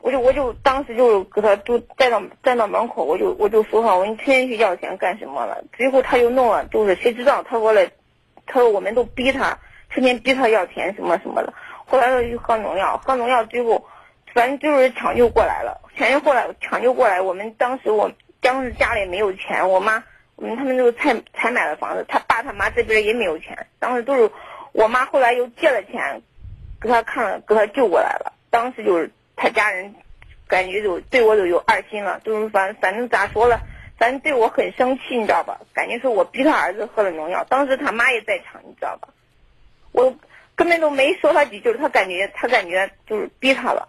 Speaker 5: 我就我就当时就给他就站到站到门口，我就我就说他，我说你天天去要钱干什么了？最后他又弄了，就是谁知道他说了，他说我们都逼他，天天逼他要钱什么什么的。后来他就喝农药，喝农药最后，反正就是抢救过来了。抢救过来，抢救过来。我们当时我当时家里没有钱，我妈我们他们都才才买了房子，他爸他妈这边也没有钱。当时都是我妈后来又借了钱，给他看了，给他救过来了。当时就是他家人感觉就对我都有二心了，就是反反正咋说了，反正对我很生气，你知道吧？感觉是我逼他儿子喝了农药。当时他妈也在场，你知道吧？我。根本都没说他几句，他感觉他感觉就是逼他了。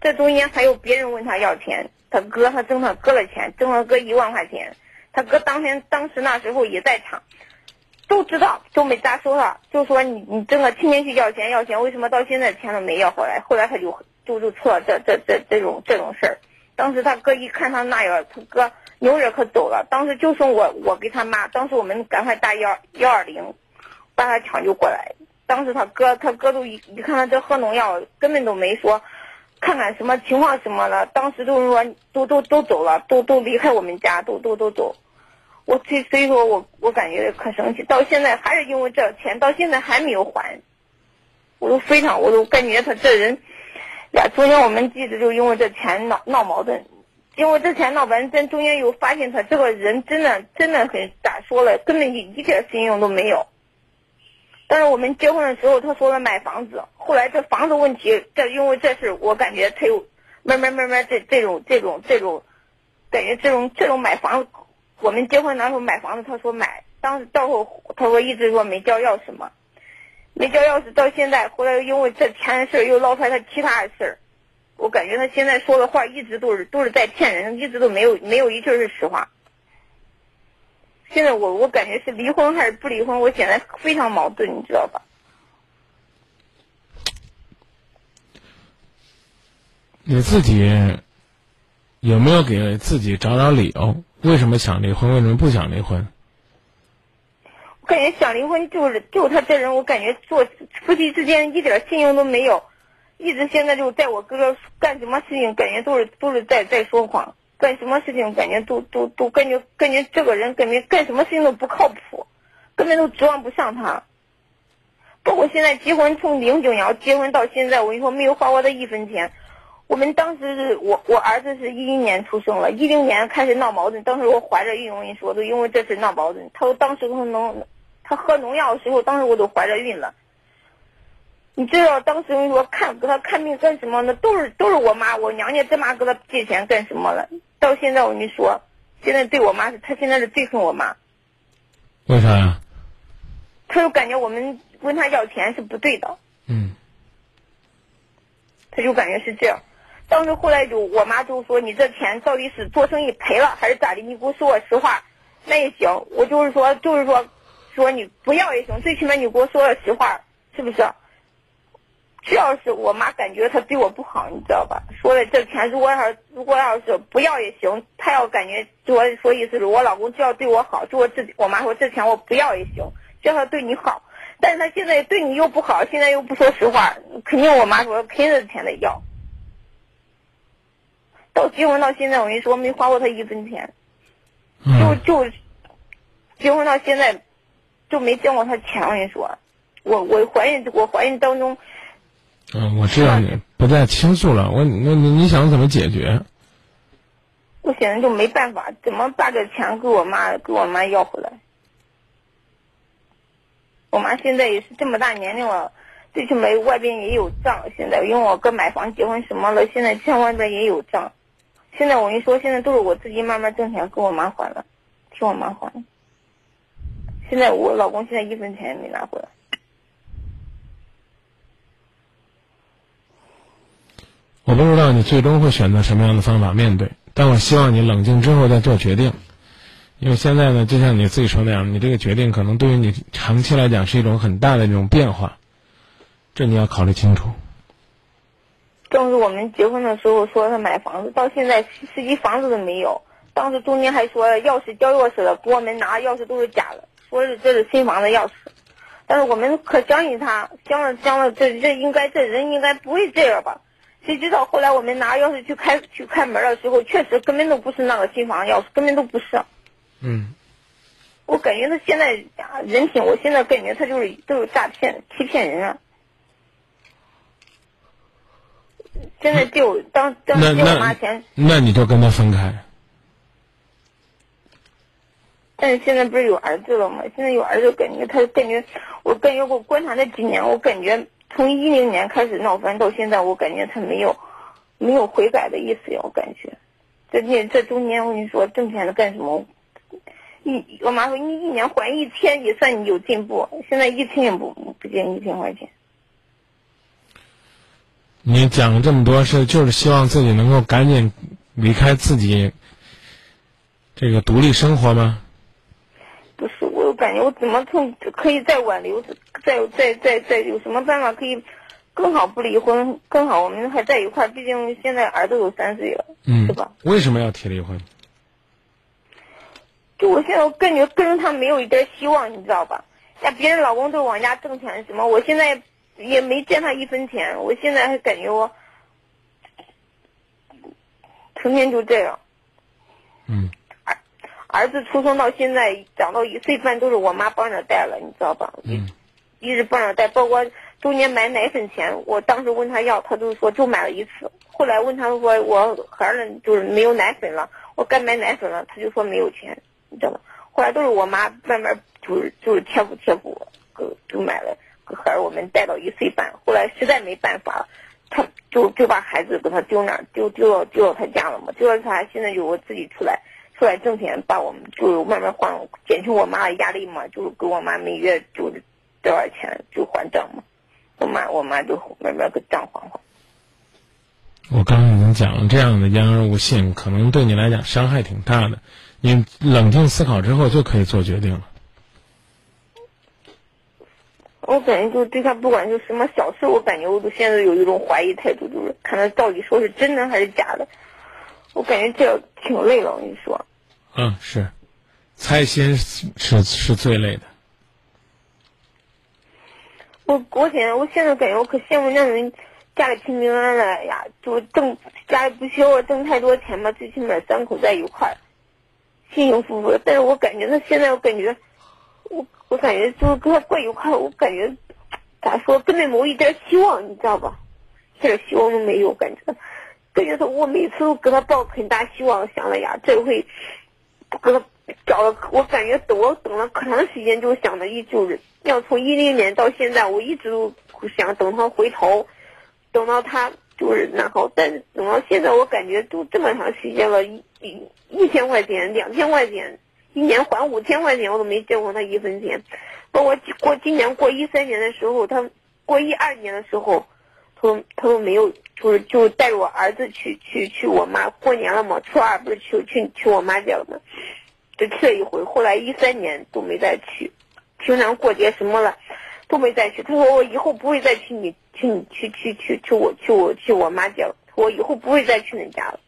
Speaker 5: 这中间还有别人问他要钱，他哥他挣他哥的钱，挣了哥一万块钱。他哥当天当时那时候也在场，都知道都没咋说他，就说你你挣了天天去要钱要钱，为什么到现在钱都没要回来？后来他就就就出了这这这这种这种事儿。当时他哥一看他那样，他哥扭着可走了。当时就剩我我给他妈，当时我们赶快打幺幺二零，把他抢救过来。当时他哥，他哥都一一看他这喝农药，根本都没说，看看什么情况什么的。当时就是说，都都都走了，都都离开我们家，都都都走。我所所以说我我感觉可生气，到现在还是因为这钱，到现在还没有还。我都非常，我都感觉他这人，呀，昨天我们一直就因为这钱闹闹矛盾，因为这钱闹完，咱中间又发现他这个人真的真的很咋说了，根本一一点信用都没有。但是我们结婚的时候，他说了买房子。后来这房子问题，这因为这事，我感觉他又慢慢慢慢这这种这种这种，感觉这种这种买房子，我们结婚那时候买房子，他说买，当时到后他说一直说没交钥匙嘛，没交钥匙到现在，后来因为这钱的事又捞出来他其他的事儿，我感觉他现在说的话一直都是都是在骗人，一直都没有没有一句是实话。现在我我感觉是离婚还是不离婚？我现在非常矛盾，你知道吧？
Speaker 1: 你自己有没有给自己找找理由？为什么想离婚？为什么不想离婚？
Speaker 5: 我感觉想离婚就是就他这人，我感觉做夫妻之间一点信用都没有，一直现在就在我哥哥干什么事情，感觉都是都是在在说谎。干什么事情感觉都都都感觉感觉这个人感觉干什么事情都不靠谱，根本都指望不上他。包括现在结婚，从零九年结婚到现在，我跟你说没有花我的一分钱。我们当时是我我儿子是一一年出生了，一零年开始闹矛盾。当时我怀着孕，我跟你说都因为这事闹矛盾。他说当时他能他喝农药的时候，当时我都怀着孕了。你知道当时我跟你说看给他看病干什么呢？都是都是我妈我娘家这妈给他借钱干什么了？到现在我跟你说，现在对我妈是，他现在是最恨我妈。
Speaker 1: 为啥呀？
Speaker 5: 他就感觉我们问他要钱是不对的。
Speaker 1: 嗯。
Speaker 5: 他就感觉是这样，当时后来就我妈就说：“你这钱到底是做生意赔了还是咋的？你给我说个实话，那也行。我就是说，就是说，说你不要也行，最起码你给我说个实话，是不是？”这要是我妈感觉他对我不好，你知道吧？说的这钱，如果要如果要是不要也行，他要感觉说说意思是我老公就要对我好，就我这我妈说这钱我不要也行，只要他对你好。但是他现在对你又不好，现在又不说实话，肯定我妈说肯定这钱得要。到结婚到现在，我跟你说没花过他一分钱，就
Speaker 1: 嗯，
Speaker 5: 就结婚到现在就没见过他钱。我跟你说，我我怀孕我怀孕当中，
Speaker 1: 嗯，我知道你不再倾诉了，我那你你想怎么解决？
Speaker 5: 我现在就没办法，怎么把这钱给我妈给我妈要回来？我妈现在也是这么大年龄了，最起码外边也有账。现在因为我哥买房结婚什么了，现在欠外边也有账。现在我跟你说，现在都是我自己慢慢挣钱给我妈还了，替我妈还。现在我老公现在一分钱也没拿回来。
Speaker 1: 我不知道你最终会选择什么样的方法面对，但我希望你冷静之后再做决定，因为现在呢，就像你自己说那样，你这个决定可能对于你长期来讲是一种很大的这种变化，这你要考虑清楚。
Speaker 5: 正是我们结婚的时候说他买房子，到现在实际房子都没有。当时中间还说钥匙交钥匙了，给我们拿钥匙都是假的，说是这是新房的钥匙。但是我们可相信他，相了相了，这这应该这人应该不会这样吧？谁知道后来我们拿钥匙去开去开门的时候，确实根本都不是那个新房钥匙，根本都不是。
Speaker 1: 嗯，
Speaker 5: 我感觉他现在人品，我现在感觉他就是都是诈骗、欺骗人啊。现在借我当当
Speaker 1: 时
Speaker 5: 借我妈
Speaker 1: 那
Speaker 5: 钱，
Speaker 1: 那你就跟他分开。
Speaker 5: 但是现在不是有儿子了吗？现在有儿子，感觉他感觉，我感觉我观察这几年，我感觉从一零年开始闹翻到现在，我感觉他没有没有悔改的意思呀，我感觉。这这这中间我跟你说，挣钱的干什么？一我妈说你一年还一千也算你有进步，现在一千也不不见一千块钱。
Speaker 1: 你讲了这么多是就是希望自己能够赶紧离开自己这个独立生活吗？
Speaker 5: 不是，我感觉我怎么从可以再挽留，再再再再有什么办法可以更好不离婚，更好我们还在一块儿。毕竟现在儿子有三岁了，
Speaker 1: 嗯
Speaker 5: 是吧？
Speaker 1: 为什么要提离婚？
Speaker 5: 就我现在我感觉跟着他没有一点希望，你知道吧？像别人老公都往家挣钱什么，我现在也没见他一分钱，我现在还感觉我成天就这样。
Speaker 1: 嗯
Speaker 5: 儿儿子出生到现在长到一岁半都是我妈帮着带了，你知道吧？
Speaker 1: 嗯
Speaker 5: 一直帮着带，包括中间买奶粉钱，我当时问他要，他就说就买了一次。后来问他说我孩儿就是没有奶粉了，我该买奶粉了，他就说没有钱，你知道吗？后来都是我妈慢慢就是就是贴补贴补，就就买了给孩儿我们带到一岁半。后来实在没办法了，他就就把孩子给他丢那儿，丢丢到丢到他家了嘛，丢到他现在就我自己出来。出来挣钱，把我们就慢慢还，减轻我妈的压力嘛，就给我妈每月就多少钱就还账嘛，我妈我妈就慢慢给账还还。
Speaker 1: 我刚刚已经讲了，这样的言而无信，可能对你来讲伤害挺大的。你冷静思考之后就可以做决定了。
Speaker 5: 我感觉就对他不管就什么小事，我感觉我都现在有一种怀疑态度，就是看他到底说是真的还是假的。我感觉这样挺累的，我跟你说。
Speaker 1: 嗯，是，猜心是是是最累的。
Speaker 5: 我我现在我现在感觉我可羡慕那种家里平平安安的呀，就挣家里不需要我挣太多钱吧，最起码三口在一块儿，幸幸福福的。但是我感觉他现在我感觉，我我感觉就是跟他过一块，我感觉咋说根本没一点希望，你知道吧？一点希望都没有，感觉感觉他我每次都给他抱很大希望，想了呀，这回给他找了，我感觉等我等了可长时间，就想着一就是要从一零年到现在，我一直都想等他回头，等到他就是然后，但是等到现在，我感觉都这么长时间了，一一一千块钱、两千块钱，一年还五千块钱，我都没见过他一分钱。包括过今年过一三年的时候，他过一二年的时候，他他都没有，就是就带着我儿子去去去我妈过年了嘛，初二不是去去去我妈家了嘛，就去了一回，后来一三年都没再去，平常过节什么了都没再去。他说我以后不会再去你去你去去去去我去我去我妈家了，我以后不会再去你家了。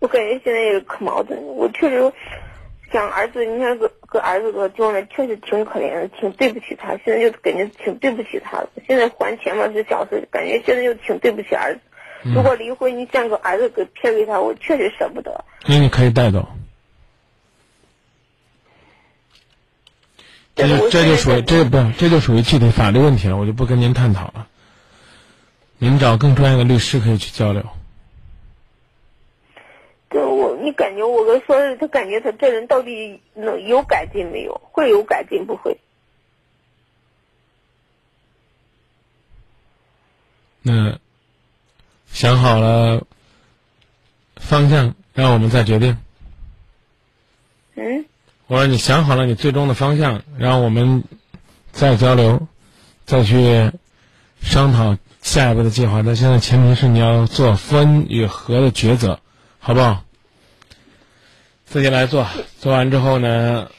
Speaker 5: 我感觉现在也可矛盾，我确实想儿子，你看个个儿子个丢了确实挺可怜的，挺对不起他。现在就感觉挺对不起他了。现在还钱嘛是小事，感觉现在就挺对不起儿子。如果离婚，你像个儿子给撇给他，我确实舍不得。
Speaker 1: 那你可以带走。这就这就属于这不这就属于具体法律问题了，我就不跟您探讨了。您找更专业的律师可以去交流。
Speaker 5: 感觉我跟说是，他感觉他这人到底能有改进没有？会有改进不会？
Speaker 1: 那想好了方向，让我们再决定。
Speaker 5: 嗯，
Speaker 1: 我说你想好了你最终的方向，让我们再交流，再去商讨下一步的计划。但现在前提是你要做分与合的抉择，好不好？自己来做，做完之后呢，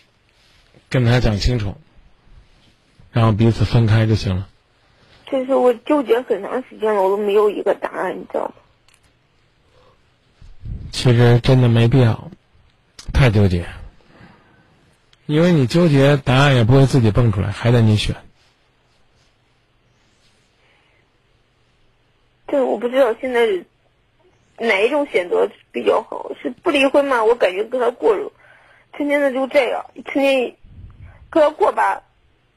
Speaker 1: 跟他讲清楚，然后彼此分开就行了。
Speaker 5: 其实我纠结很长时间了，我都没有一个答案，你知道吗？
Speaker 1: 其实真的没必要太纠结，因为你纠结，答案也不会自己蹦出来，还得你选。
Speaker 5: 对我不知道现在是哪一种选择比较好？是不离婚吗？我感觉跟他过着，天天的就这样，天天跟他过吧，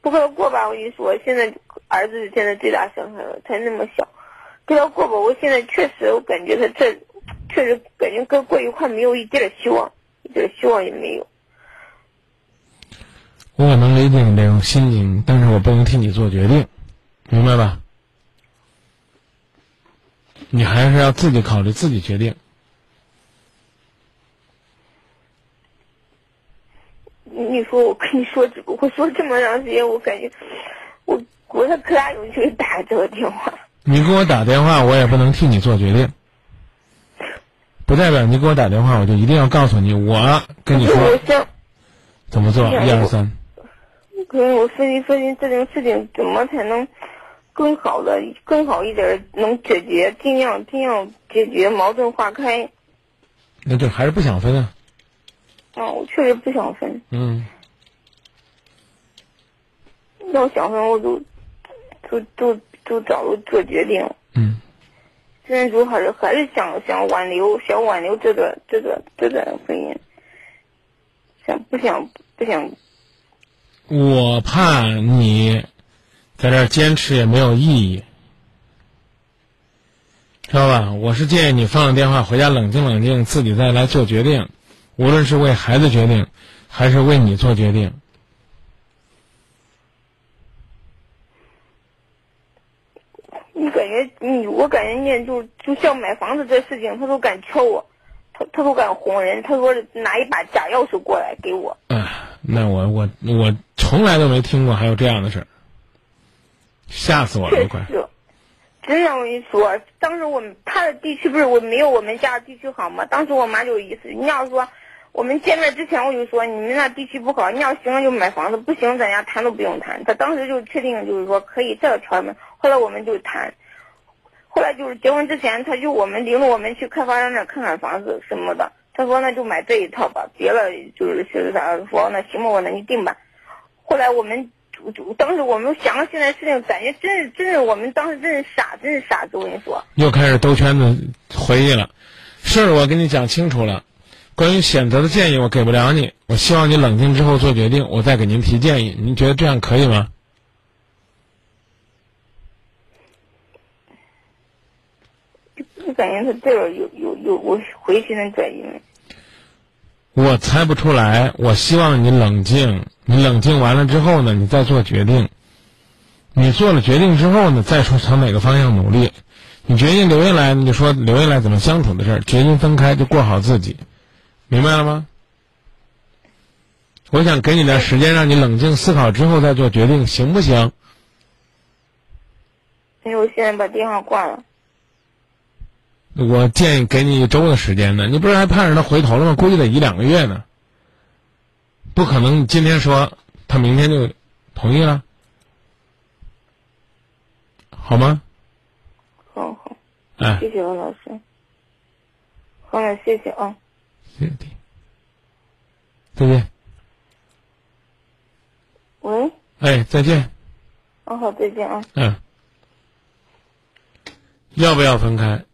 Speaker 5: 不跟他过吧，我跟你说，现在儿子现在最大伤害了，才那么小，跟他过吧，我现在确实我感觉他这确实感觉跟过一块没有一点希望，一点希望也没有。
Speaker 1: 我能理解你这种心情，但是我不能替你做决定，明白吧？你还是要自己考虑，自己决定。
Speaker 5: 你你说我跟你说，我说这么长时间，我感觉我我才可大勇气给打这个电话。
Speaker 1: 你给我打电话，我也不能替你做决定，不代表你给我打电话，我就一定要告诉你，我跟你说，怎么做，一二三。
Speaker 5: 可是我分析分析这件事情怎么才能更好的、更好一点能解决，尽量尽量解决矛盾化开。
Speaker 1: 那就还是不想分啊。
Speaker 5: 啊，我确实不想分，
Speaker 1: 嗯，
Speaker 5: 要想分我都都都都早就做决定。
Speaker 1: 嗯，
Speaker 5: 现在就还是还是想想挽留，想挽留这个这个这段婚姻，想不想不想
Speaker 1: 我怕你在这儿坚持也没有意义，知道吧？我是建议你放了电话，回家冷静冷静，自己再来做决定，无论是为孩子决定，还是为你做决定。
Speaker 5: 你感觉你，我感觉你就就像买房子这事情，他都敢敲我，他他都敢哄人，他说拿一把假钥匙过来给我。
Speaker 1: 哎，那我我我从来都没听过还有这样的事儿，吓死我了快！
Speaker 5: 真的我跟你说，当时我们他的地区不是我没有我们家地区好吗？当时我妈就有意思，你要说我们见面之前我就说你们那地区不好，你要行了就买房子，不行咱家谈都不用谈。他当时就确定就是说可以这个条件，后来我们就谈。后来就是结婚之前，他就我们领着我们去开发商那看看房子什么的。他说那就买这一套吧，别了就是啥说那行吧，我那你定吧。后来我们当时我们想到现在事情，感觉真是真是我们当时真是傻，真是傻子。我跟你说，
Speaker 1: 又开始兜圈子回忆了，事儿我跟你讲清楚了，关于选择的建议我给不了你，我希望你冷静之后做决定，我再给您提建议，您觉得这样可以吗？
Speaker 5: 就感觉他这个有有有我回心的转移没？
Speaker 1: 我猜不出来，我希望你冷静，你冷静完了之后呢，你再做决定。你做了决定之后呢，再说朝哪个方向努力。你决定留下来，你就说留下来怎么相处的事儿；决定分开，就过好自己，明白了吗？我想给你点时间，让你冷静思考之后再做决定，行不行？
Speaker 5: 因为我现在把电话挂了。
Speaker 1: 我建议给你一周的时间呢，你不是还盼着他回头了吗？估计得一两个月呢。不可能，今天说他明天就同意了，好吗？
Speaker 5: 好好，
Speaker 1: 哎，
Speaker 5: 谢谢王老师。好了，谢谢啊。
Speaker 1: 谢谢你。再见。
Speaker 6: 喂，
Speaker 1: 哎，再见。
Speaker 6: 哦好，再见啊。
Speaker 1: 嗯。要不要分开？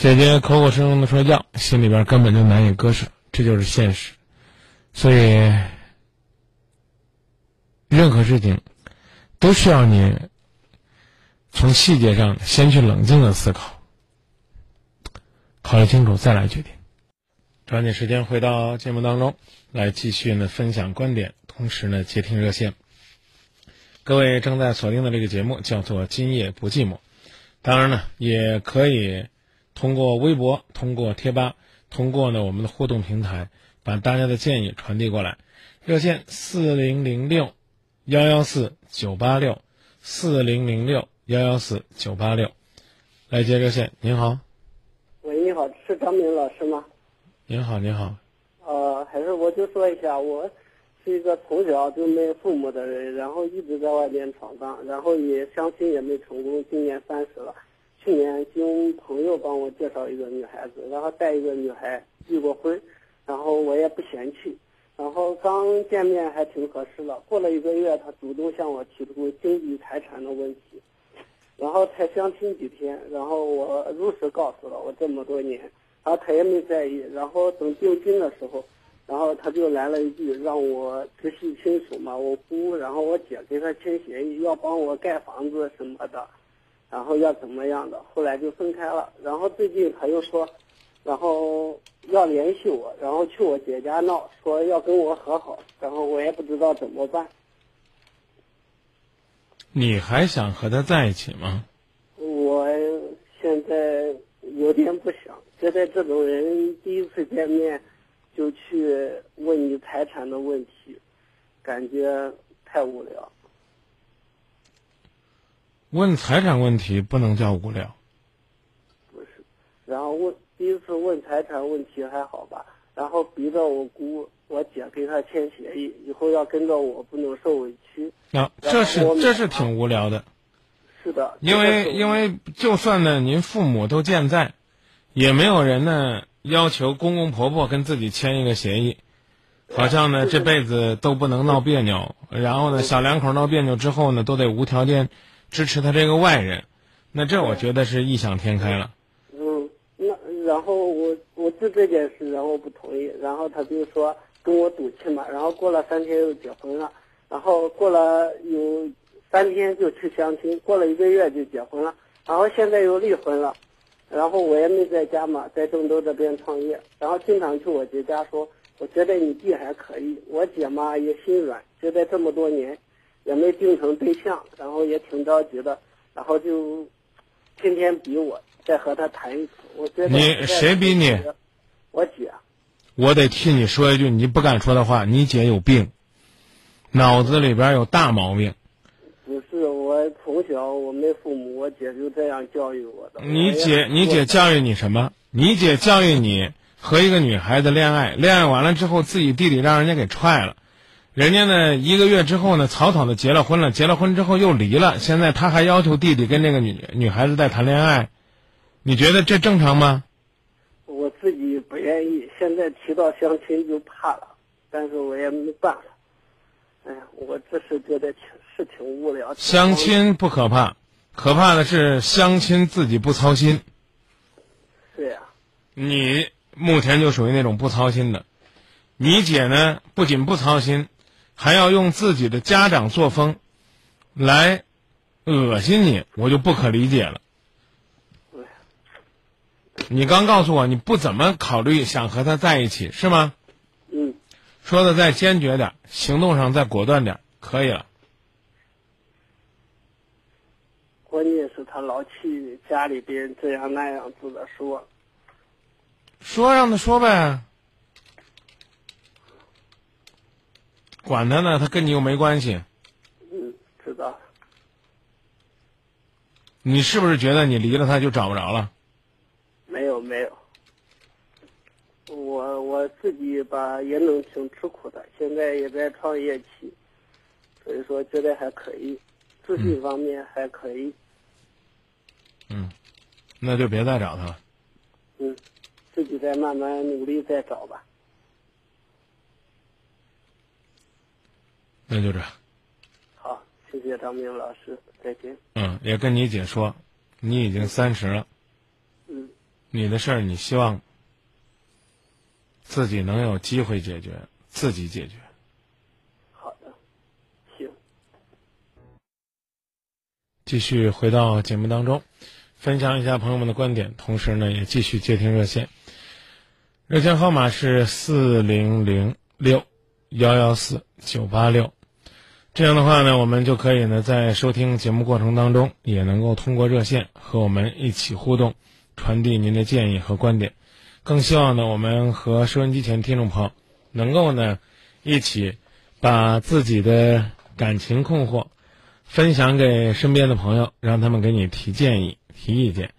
Speaker 1: 姐姐口口声声的说要，心里边根本就难以割舍，这就是现实。所以，任何事情都需要你从细节上先去冷静的思考，考虑清楚再来决定。抓紧时间回到节目当中来，继续呢分享观点，同时呢接听热线。各位正在锁定的这个节目叫做《今夜不寂寞》，当然呢也可以通过微博、通过贴吧、通过呢我们的互动平台，把大家的建议传递过来。热线四零零六幺幺四九八六四零零六幺幺四九八六，来接热线。您好，
Speaker 7: 喂，你好，是张明老师吗？
Speaker 1: 您好，您好。
Speaker 7: 呃，还是我就说一下，我是一个从小就没父母的人，然后一直在外面闯荡，然后也相亲也没成功，今年三十了。去年经朋友帮我介绍一个女孩子，然后带一个女孩离过婚，然后我也不嫌弃，然后刚见面还挺合适的。过了一个月，她主动向我提出经济财产的问题，然后才相亲几天，然后我如实告诉了我这么多年。然后他也没在意，然后等定亲的时候，然后他就来了一句让我直系亲属嘛，我姑，然后我姐给他签协议要帮我盖房子什么的，然后要怎么样的，后来就分开了。然后最近他又说，然后要联系我，然后去我姐家闹，说要跟我和好，然后我也不知道怎么办。
Speaker 1: 你还想和他在一起吗？
Speaker 7: 我现在有点不想。觉得这种人第一次见面就去问你财产的问题，感觉太无聊。
Speaker 1: 问财产问题不能叫无聊。
Speaker 7: 不是，然后问第一次问财产问题还好吧，然后逼着我姑、我姐给他签协议，以后要跟着我，不能受委屈。
Speaker 1: 啊，这是这是挺无聊的。
Speaker 7: 是的。
Speaker 1: 因为因为就算呢，您父母都健在。也没有人呢要求公公婆婆跟自己签一个协议，好像呢这辈子都不能闹别扭，然后呢小两口闹别扭之后呢都得无条件支持他这个外人，那这我觉得是异想天开了。
Speaker 7: 嗯，那然后我我就这件事，然后不同意，然后他就说跟我赌气嘛，然后过了三天又结婚了，然后过了有三天就去相亲，过了一个月就结婚了，然后现在又离婚了。然后我也没在家嘛，在郑州这边创业，然后经常去我姐家说，我觉得你弟还可以。我姐嘛也心软，觉得这么多年也没定成对象，然后也挺着急的，然后就天天逼我再和他谈一次。我觉得
Speaker 1: 你谁逼你？
Speaker 7: 我姐。
Speaker 1: 我得替你说一句你不敢说的话，你姐有病，脑子里边有大毛病。
Speaker 7: 不是我从小我没父母，我姐就这样教育我的。
Speaker 1: 你姐，你姐教育你什么？你姐教育你和一个女孩子恋爱，恋爱完了之后自己弟弟让人家给踹了，人家呢一个月之后呢草草的结了婚了，结了婚之后又离了，现在他还要求弟弟跟那个女女孩子在谈恋爱，你觉得这正常吗？
Speaker 7: 我自己不愿意，现在提到相亲就怕了，但是我也没办法。哎呀，我这是觉得挺。是挺无聊。
Speaker 1: 相亲不可怕，可怕的是相亲自己不操心。
Speaker 7: 是呀。
Speaker 1: 你目前就属于那种不操心的，你姐呢不仅不操心，还要用自己的家长作风来恶心你，我就不可理解了。你刚告诉我你不怎么考虑想和他在一起，是吗？
Speaker 7: 嗯。
Speaker 1: 说的再坚决点，行动上再果断点，可以了。
Speaker 7: 关键是他老去家里边这样那样子的说，
Speaker 1: 说让他说呗，管他呢，他跟你又没关系。
Speaker 7: 嗯，知道。
Speaker 1: 你是不是觉得你离了他就找不着了？
Speaker 7: 没有没有，我我自己吧也能挺吃苦的，现在也在创业期，所以说觉得还可以。自信方面还可以。
Speaker 1: 嗯，那就别再找他了。
Speaker 7: 嗯，自己再慢慢努力再找吧。
Speaker 1: 那就这。
Speaker 7: 好，谢谢张明老师，再见。
Speaker 1: 嗯，也跟你姐说，你已经三十了，
Speaker 7: 嗯，
Speaker 1: 你的事儿你希望自己能有机会解决，自己解决。
Speaker 7: 好的，行。
Speaker 1: 继续回到节目当中，分享一下朋友们的观点，同时呢也继续接听热线。热线号码是四零零六幺幺四九八六。这样的话呢，我们就可以呢在收听节目过程当中，也能够通过热线和我们一起互动，传递您的建议和观点。更希望呢，我们和收音机前听众朋友能够呢一起把自己的感情困惑分享给身边的朋友，让他们给你提建议、提意见。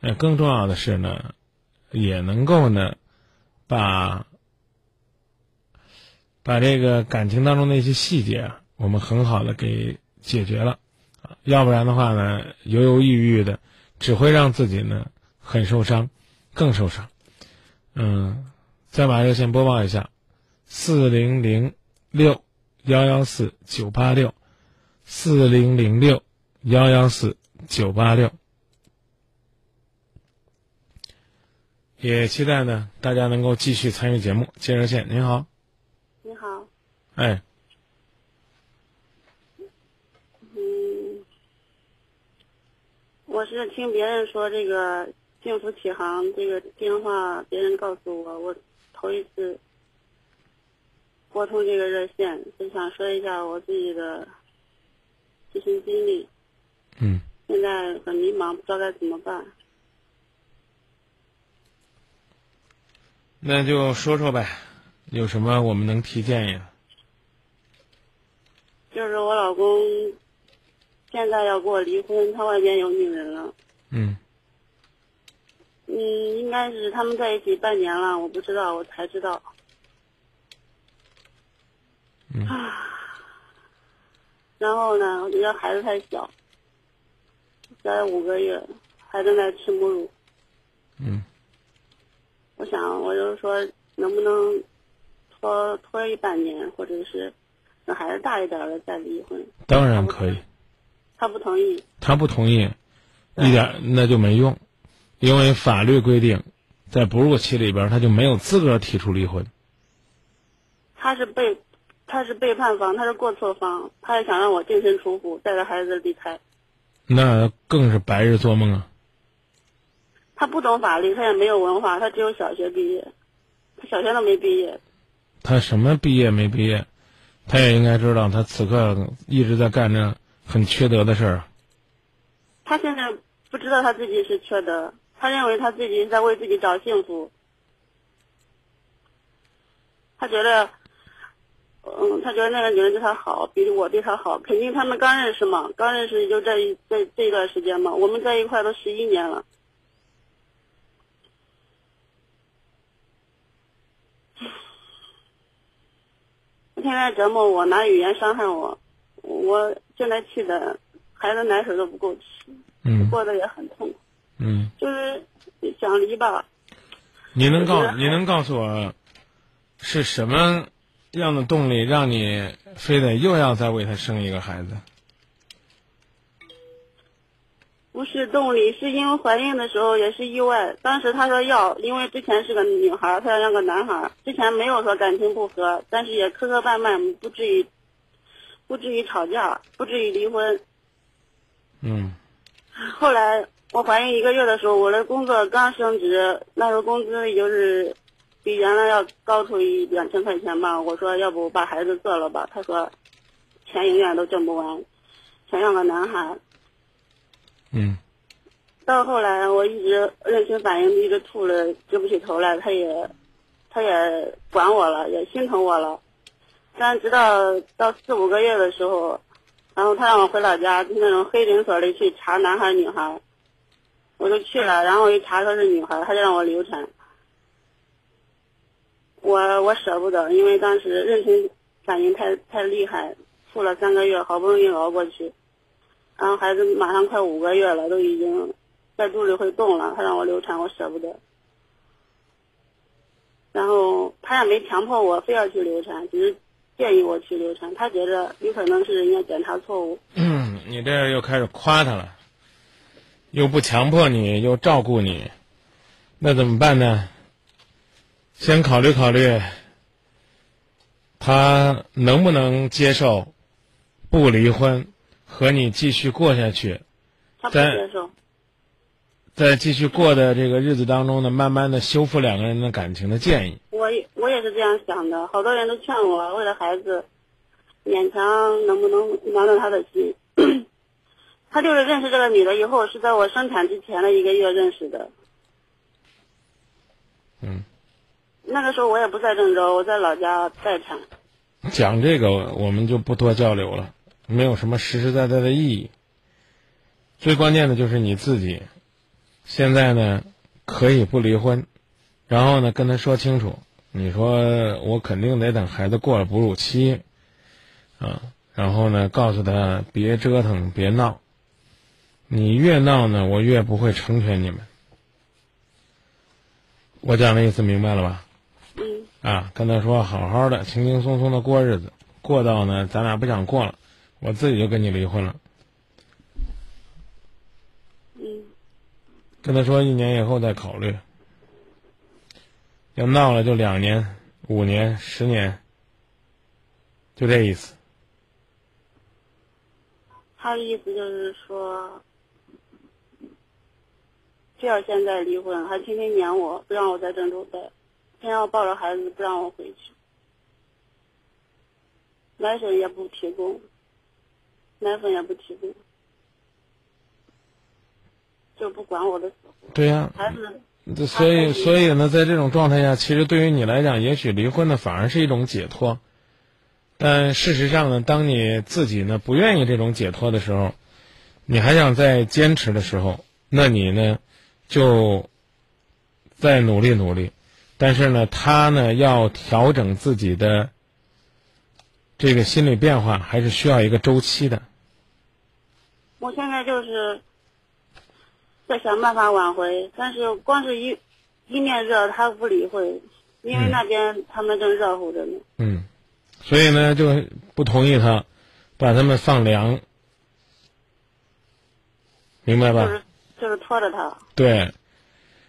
Speaker 1: 呃，更重要的是呢，也能够呢把把这个感情当中的一些细节啊。我们很好的给解决了，啊，要不然的话呢，犹犹豫豫的，只会让自己呢很受伤，更受伤。嗯，再把热线播报一下：四零零六幺幺四九八六，四零零六幺幺四九八六。也期待呢大家能够继续参与节目。接热线，您好，
Speaker 8: 你好，
Speaker 1: 哎。
Speaker 8: 嗯，我是听别人说这个幸福启航这个电话，别人告诉我，我头一次拨通这个热线，就想说一下我自己的亲身经历。
Speaker 1: 嗯，
Speaker 8: 现在很迷茫，不知道该怎么办。
Speaker 1: 那就说说呗，有什么我们能提建议的？
Speaker 8: 就是我老公现在要跟我离婚，他外边有女人了。
Speaker 1: 嗯
Speaker 8: 嗯，应该是他们在一起半年了，我不知道，我才知道。
Speaker 1: 嗯
Speaker 8: 啊，然后呢，我觉得孩子太小，才五个月，还正在吃母乳。
Speaker 1: 嗯
Speaker 8: 我想，我就说，能不能拖拖一半年，或者是等孩子大一点了再离婚？
Speaker 1: 当然可以。
Speaker 8: 他不同意。
Speaker 1: 他不同意，一点那就没用，因为法律规定，在哺乳期里边他就没有资格提出离婚。
Speaker 8: 他是被，他是背叛方，他是过错方，他也想让我净身出户，带着孩子离开。
Speaker 1: 那更是白日做梦啊！
Speaker 8: 他不懂法律，他也没有文化，他只有小学毕业，他小学都没毕业。
Speaker 1: 他什么毕业没毕业，他也应该知道，他此刻一直在干着很缺德的事儿。
Speaker 8: 他现在不知道他自己是缺德，他认为他自己在为自己找幸福。他觉得，嗯，他觉得那个女人对他好，比我对他好，肯定他们刚认识嘛，刚认识也就这一这这一段时间嘛，我们在一块都十一年了。天天折磨我，拿语言伤害我，我现在气的，孩子奶水都不够吃，
Speaker 1: 嗯
Speaker 8: 过得也很痛苦，
Speaker 1: 嗯，
Speaker 8: 就是想离吧。
Speaker 1: 你能告
Speaker 8: 就是
Speaker 1: 你能告诉我，是什么样的动力让你非得又要再为他生一个孩子？
Speaker 8: 不是动力，是因为怀孕的时候也是意外。当时他说要，因为之前是个女孩，他要让个男孩。之前没有说感情不和，但是也磕磕绊绊，不至于，不至于吵架，不至于离婚。
Speaker 1: 嗯
Speaker 8: 后来我怀孕一个月的时候，我的工作刚升职，那时候工资也就是比原来要高出一两千块钱吧。我说要不把孩子做了吧？他说钱永远都挣不完，想要个男孩。
Speaker 1: 嗯
Speaker 8: 到后来，我一直妊娠反应一直吐了，直不起头来，他也，他也管我了，也心疼我了。但直到到四五个月的时候，然后他让我回老家，那种黑诊所里去查男孩女孩，我就去了，然后一查说是女孩，他就让我流产。我我舍不得，因为当时妊娠反应太太厉害，吐了三个月，好不容易熬过去。然后孩子马上快五个月了，都已经在肚里会动了，他让我流产，我舍不得。然后他也没强迫我非要去流产，只是建议我去流产，他觉得有可能是人家检查错误。
Speaker 1: 嗯，你这又开始夸他了，又不强迫你，又照顾你，那怎么办呢？先考虑考虑，他能不能接受不离婚，和你继续过下去，
Speaker 8: 他不接受，
Speaker 1: 在继续过的这个日子当中呢，慢慢的修复两个人的感情的建议。
Speaker 8: 我也是这样想的，好多人都劝我为了孩子，勉强能不能暖暖他的心。他就是认识这个女的以后，是在我生产之前的一个月认识的。
Speaker 1: 嗯，
Speaker 8: 那个时候我也不在郑州，我在老家待产。
Speaker 1: 讲这个我们就不多交流了，没有什么实实在在的意义。最关键的就是你自己，现在呢可以不离婚，然后呢跟他说清楚，你说我肯定得等孩子过了哺乳期，啊，然后呢告诉他别折腾，别闹，你越闹呢，我越不会成全你们。我讲的意思明白了吧？
Speaker 8: 嗯
Speaker 1: 啊，跟他说好好的，轻轻松松的过日子，过到呢咱俩不想过了，我自己就跟你离婚了。
Speaker 8: 嗯
Speaker 1: 跟他说一年以后再考虑，要闹了就两年、五年、十年，就这意思。
Speaker 8: 他的意思就是说，非要现在离婚，还天天撵我，不让我在郑州待，偏要抱着孩子不让我回去，奶粉也不提供，奶粉也不提供，就不管我的死活。
Speaker 1: 对呀、
Speaker 8: 孩子，
Speaker 1: 这所以所以呢，在这种状态下，其实对于你来讲，也许离婚呢反而是一种解脱。但事实上呢，当你自己呢不愿意这种解脱的时候，你还想再坚持的时候，那你呢就再努力努力。但是呢，他呢要调整自己的这个心理变化，还是需要一个周期的。
Speaker 8: 我现在就是在想办法挽回，但是光是一一面热，他不理会，因为
Speaker 1: 嗯
Speaker 8: 那边他们正热乎着呢。
Speaker 1: 嗯，所以呢，就不同意他把他们放凉，明白吧？
Speaker 8: 就是就是拖着他，
Speaker 1: 对，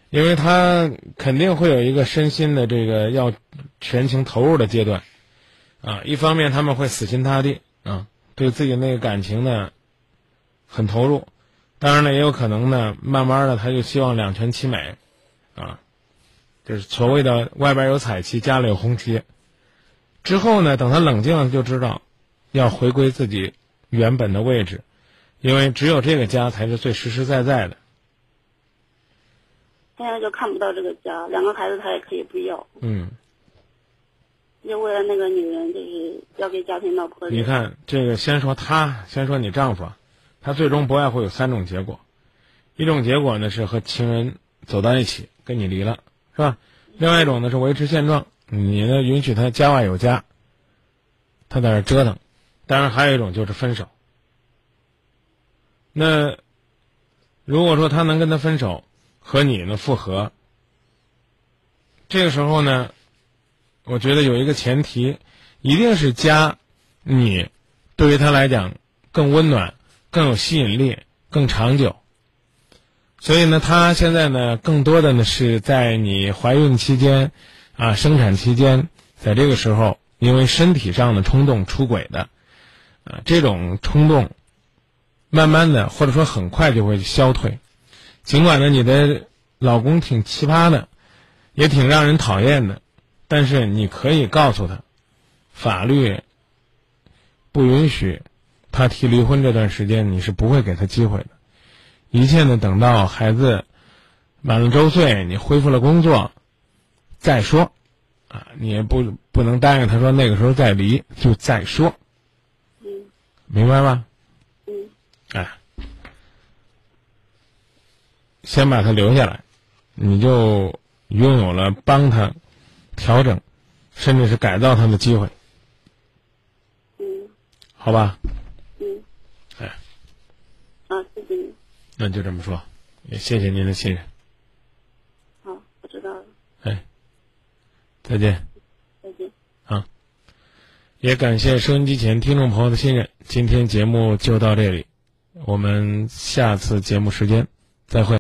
Speaker 1: 因为他肯定会有一个身心的这个要全情投入的阶段，啊，一方面他们会死心塌地啊，对自己那个感情呢很投入，当然了，也有可能呢，慢慢的他就希望两全其美，啊，就是所谓的外边有彩旗，家里有红旗。之后呢，等他冷静了，就知道要回归自己原本的位置，因为只有这个家才是最实实在在的。
Speaker 8: 现在就看不到这个家，两个孩子他也可以不要，
Speaker 1: 嗯，
Speaker 8: 就为了那个女人，就是要给家庭闹破裂。
Speaker 1: 你，看这个，先说他，先说你丈夫啊，他最终不外乎有三种结果，一种结果呢是和情人走到一起，跟你离了，是吧？另外一种呢是维持现状，你呢允许他家外有家，他在那折腾，当然还有一种就是分手。那如果说他能跟他分手，和你呢复合，这个时候呢，我觉得有一个前提，一定是家，你对于他来讲更温暖、更有吸引力、更长久。所以呢，他现在呢，更多的呢是在你怀孕期间，啊，生产期间，在这个时候，因为身体上的冲动出轨的，啊，这种冲动，慢慢的或者说很快就会消退。尽管呢，你的老公挺奇葩的，也挺让人讨厌的，但是你可以告诉他，法律不允许他提离婚这段时间，你是不会给他机会的。一切呢，等到孩子满了周岁，你恢复了工作再说，啊，你也不不能答应他说那个时候再离，就再说，
Speaker 8: 嗯。
Speaker 1: 明白吗？
Speaker 8: 嗯，
Speaker 1: 哎，先把他留下来，你就拥有了帮他调整，甚至是改造他的机会，
Speaker 8: 嗯。
Speaker 1: 好吧？
Speaker 8: 嗯。
Speaker 1: 哎，
Speaker 8: 啊，谢谢你。
Speaker 1: 那就这么说，也谢谢您的信任，
Speaker 8: 好，我知道了，
Speaker 1: 哎，再见。
Speaker 8: 再见。
Speaker 1: 啊也感谢收音机前听众朋友的信任。今天节目就到这里，我们下次节目时间再会。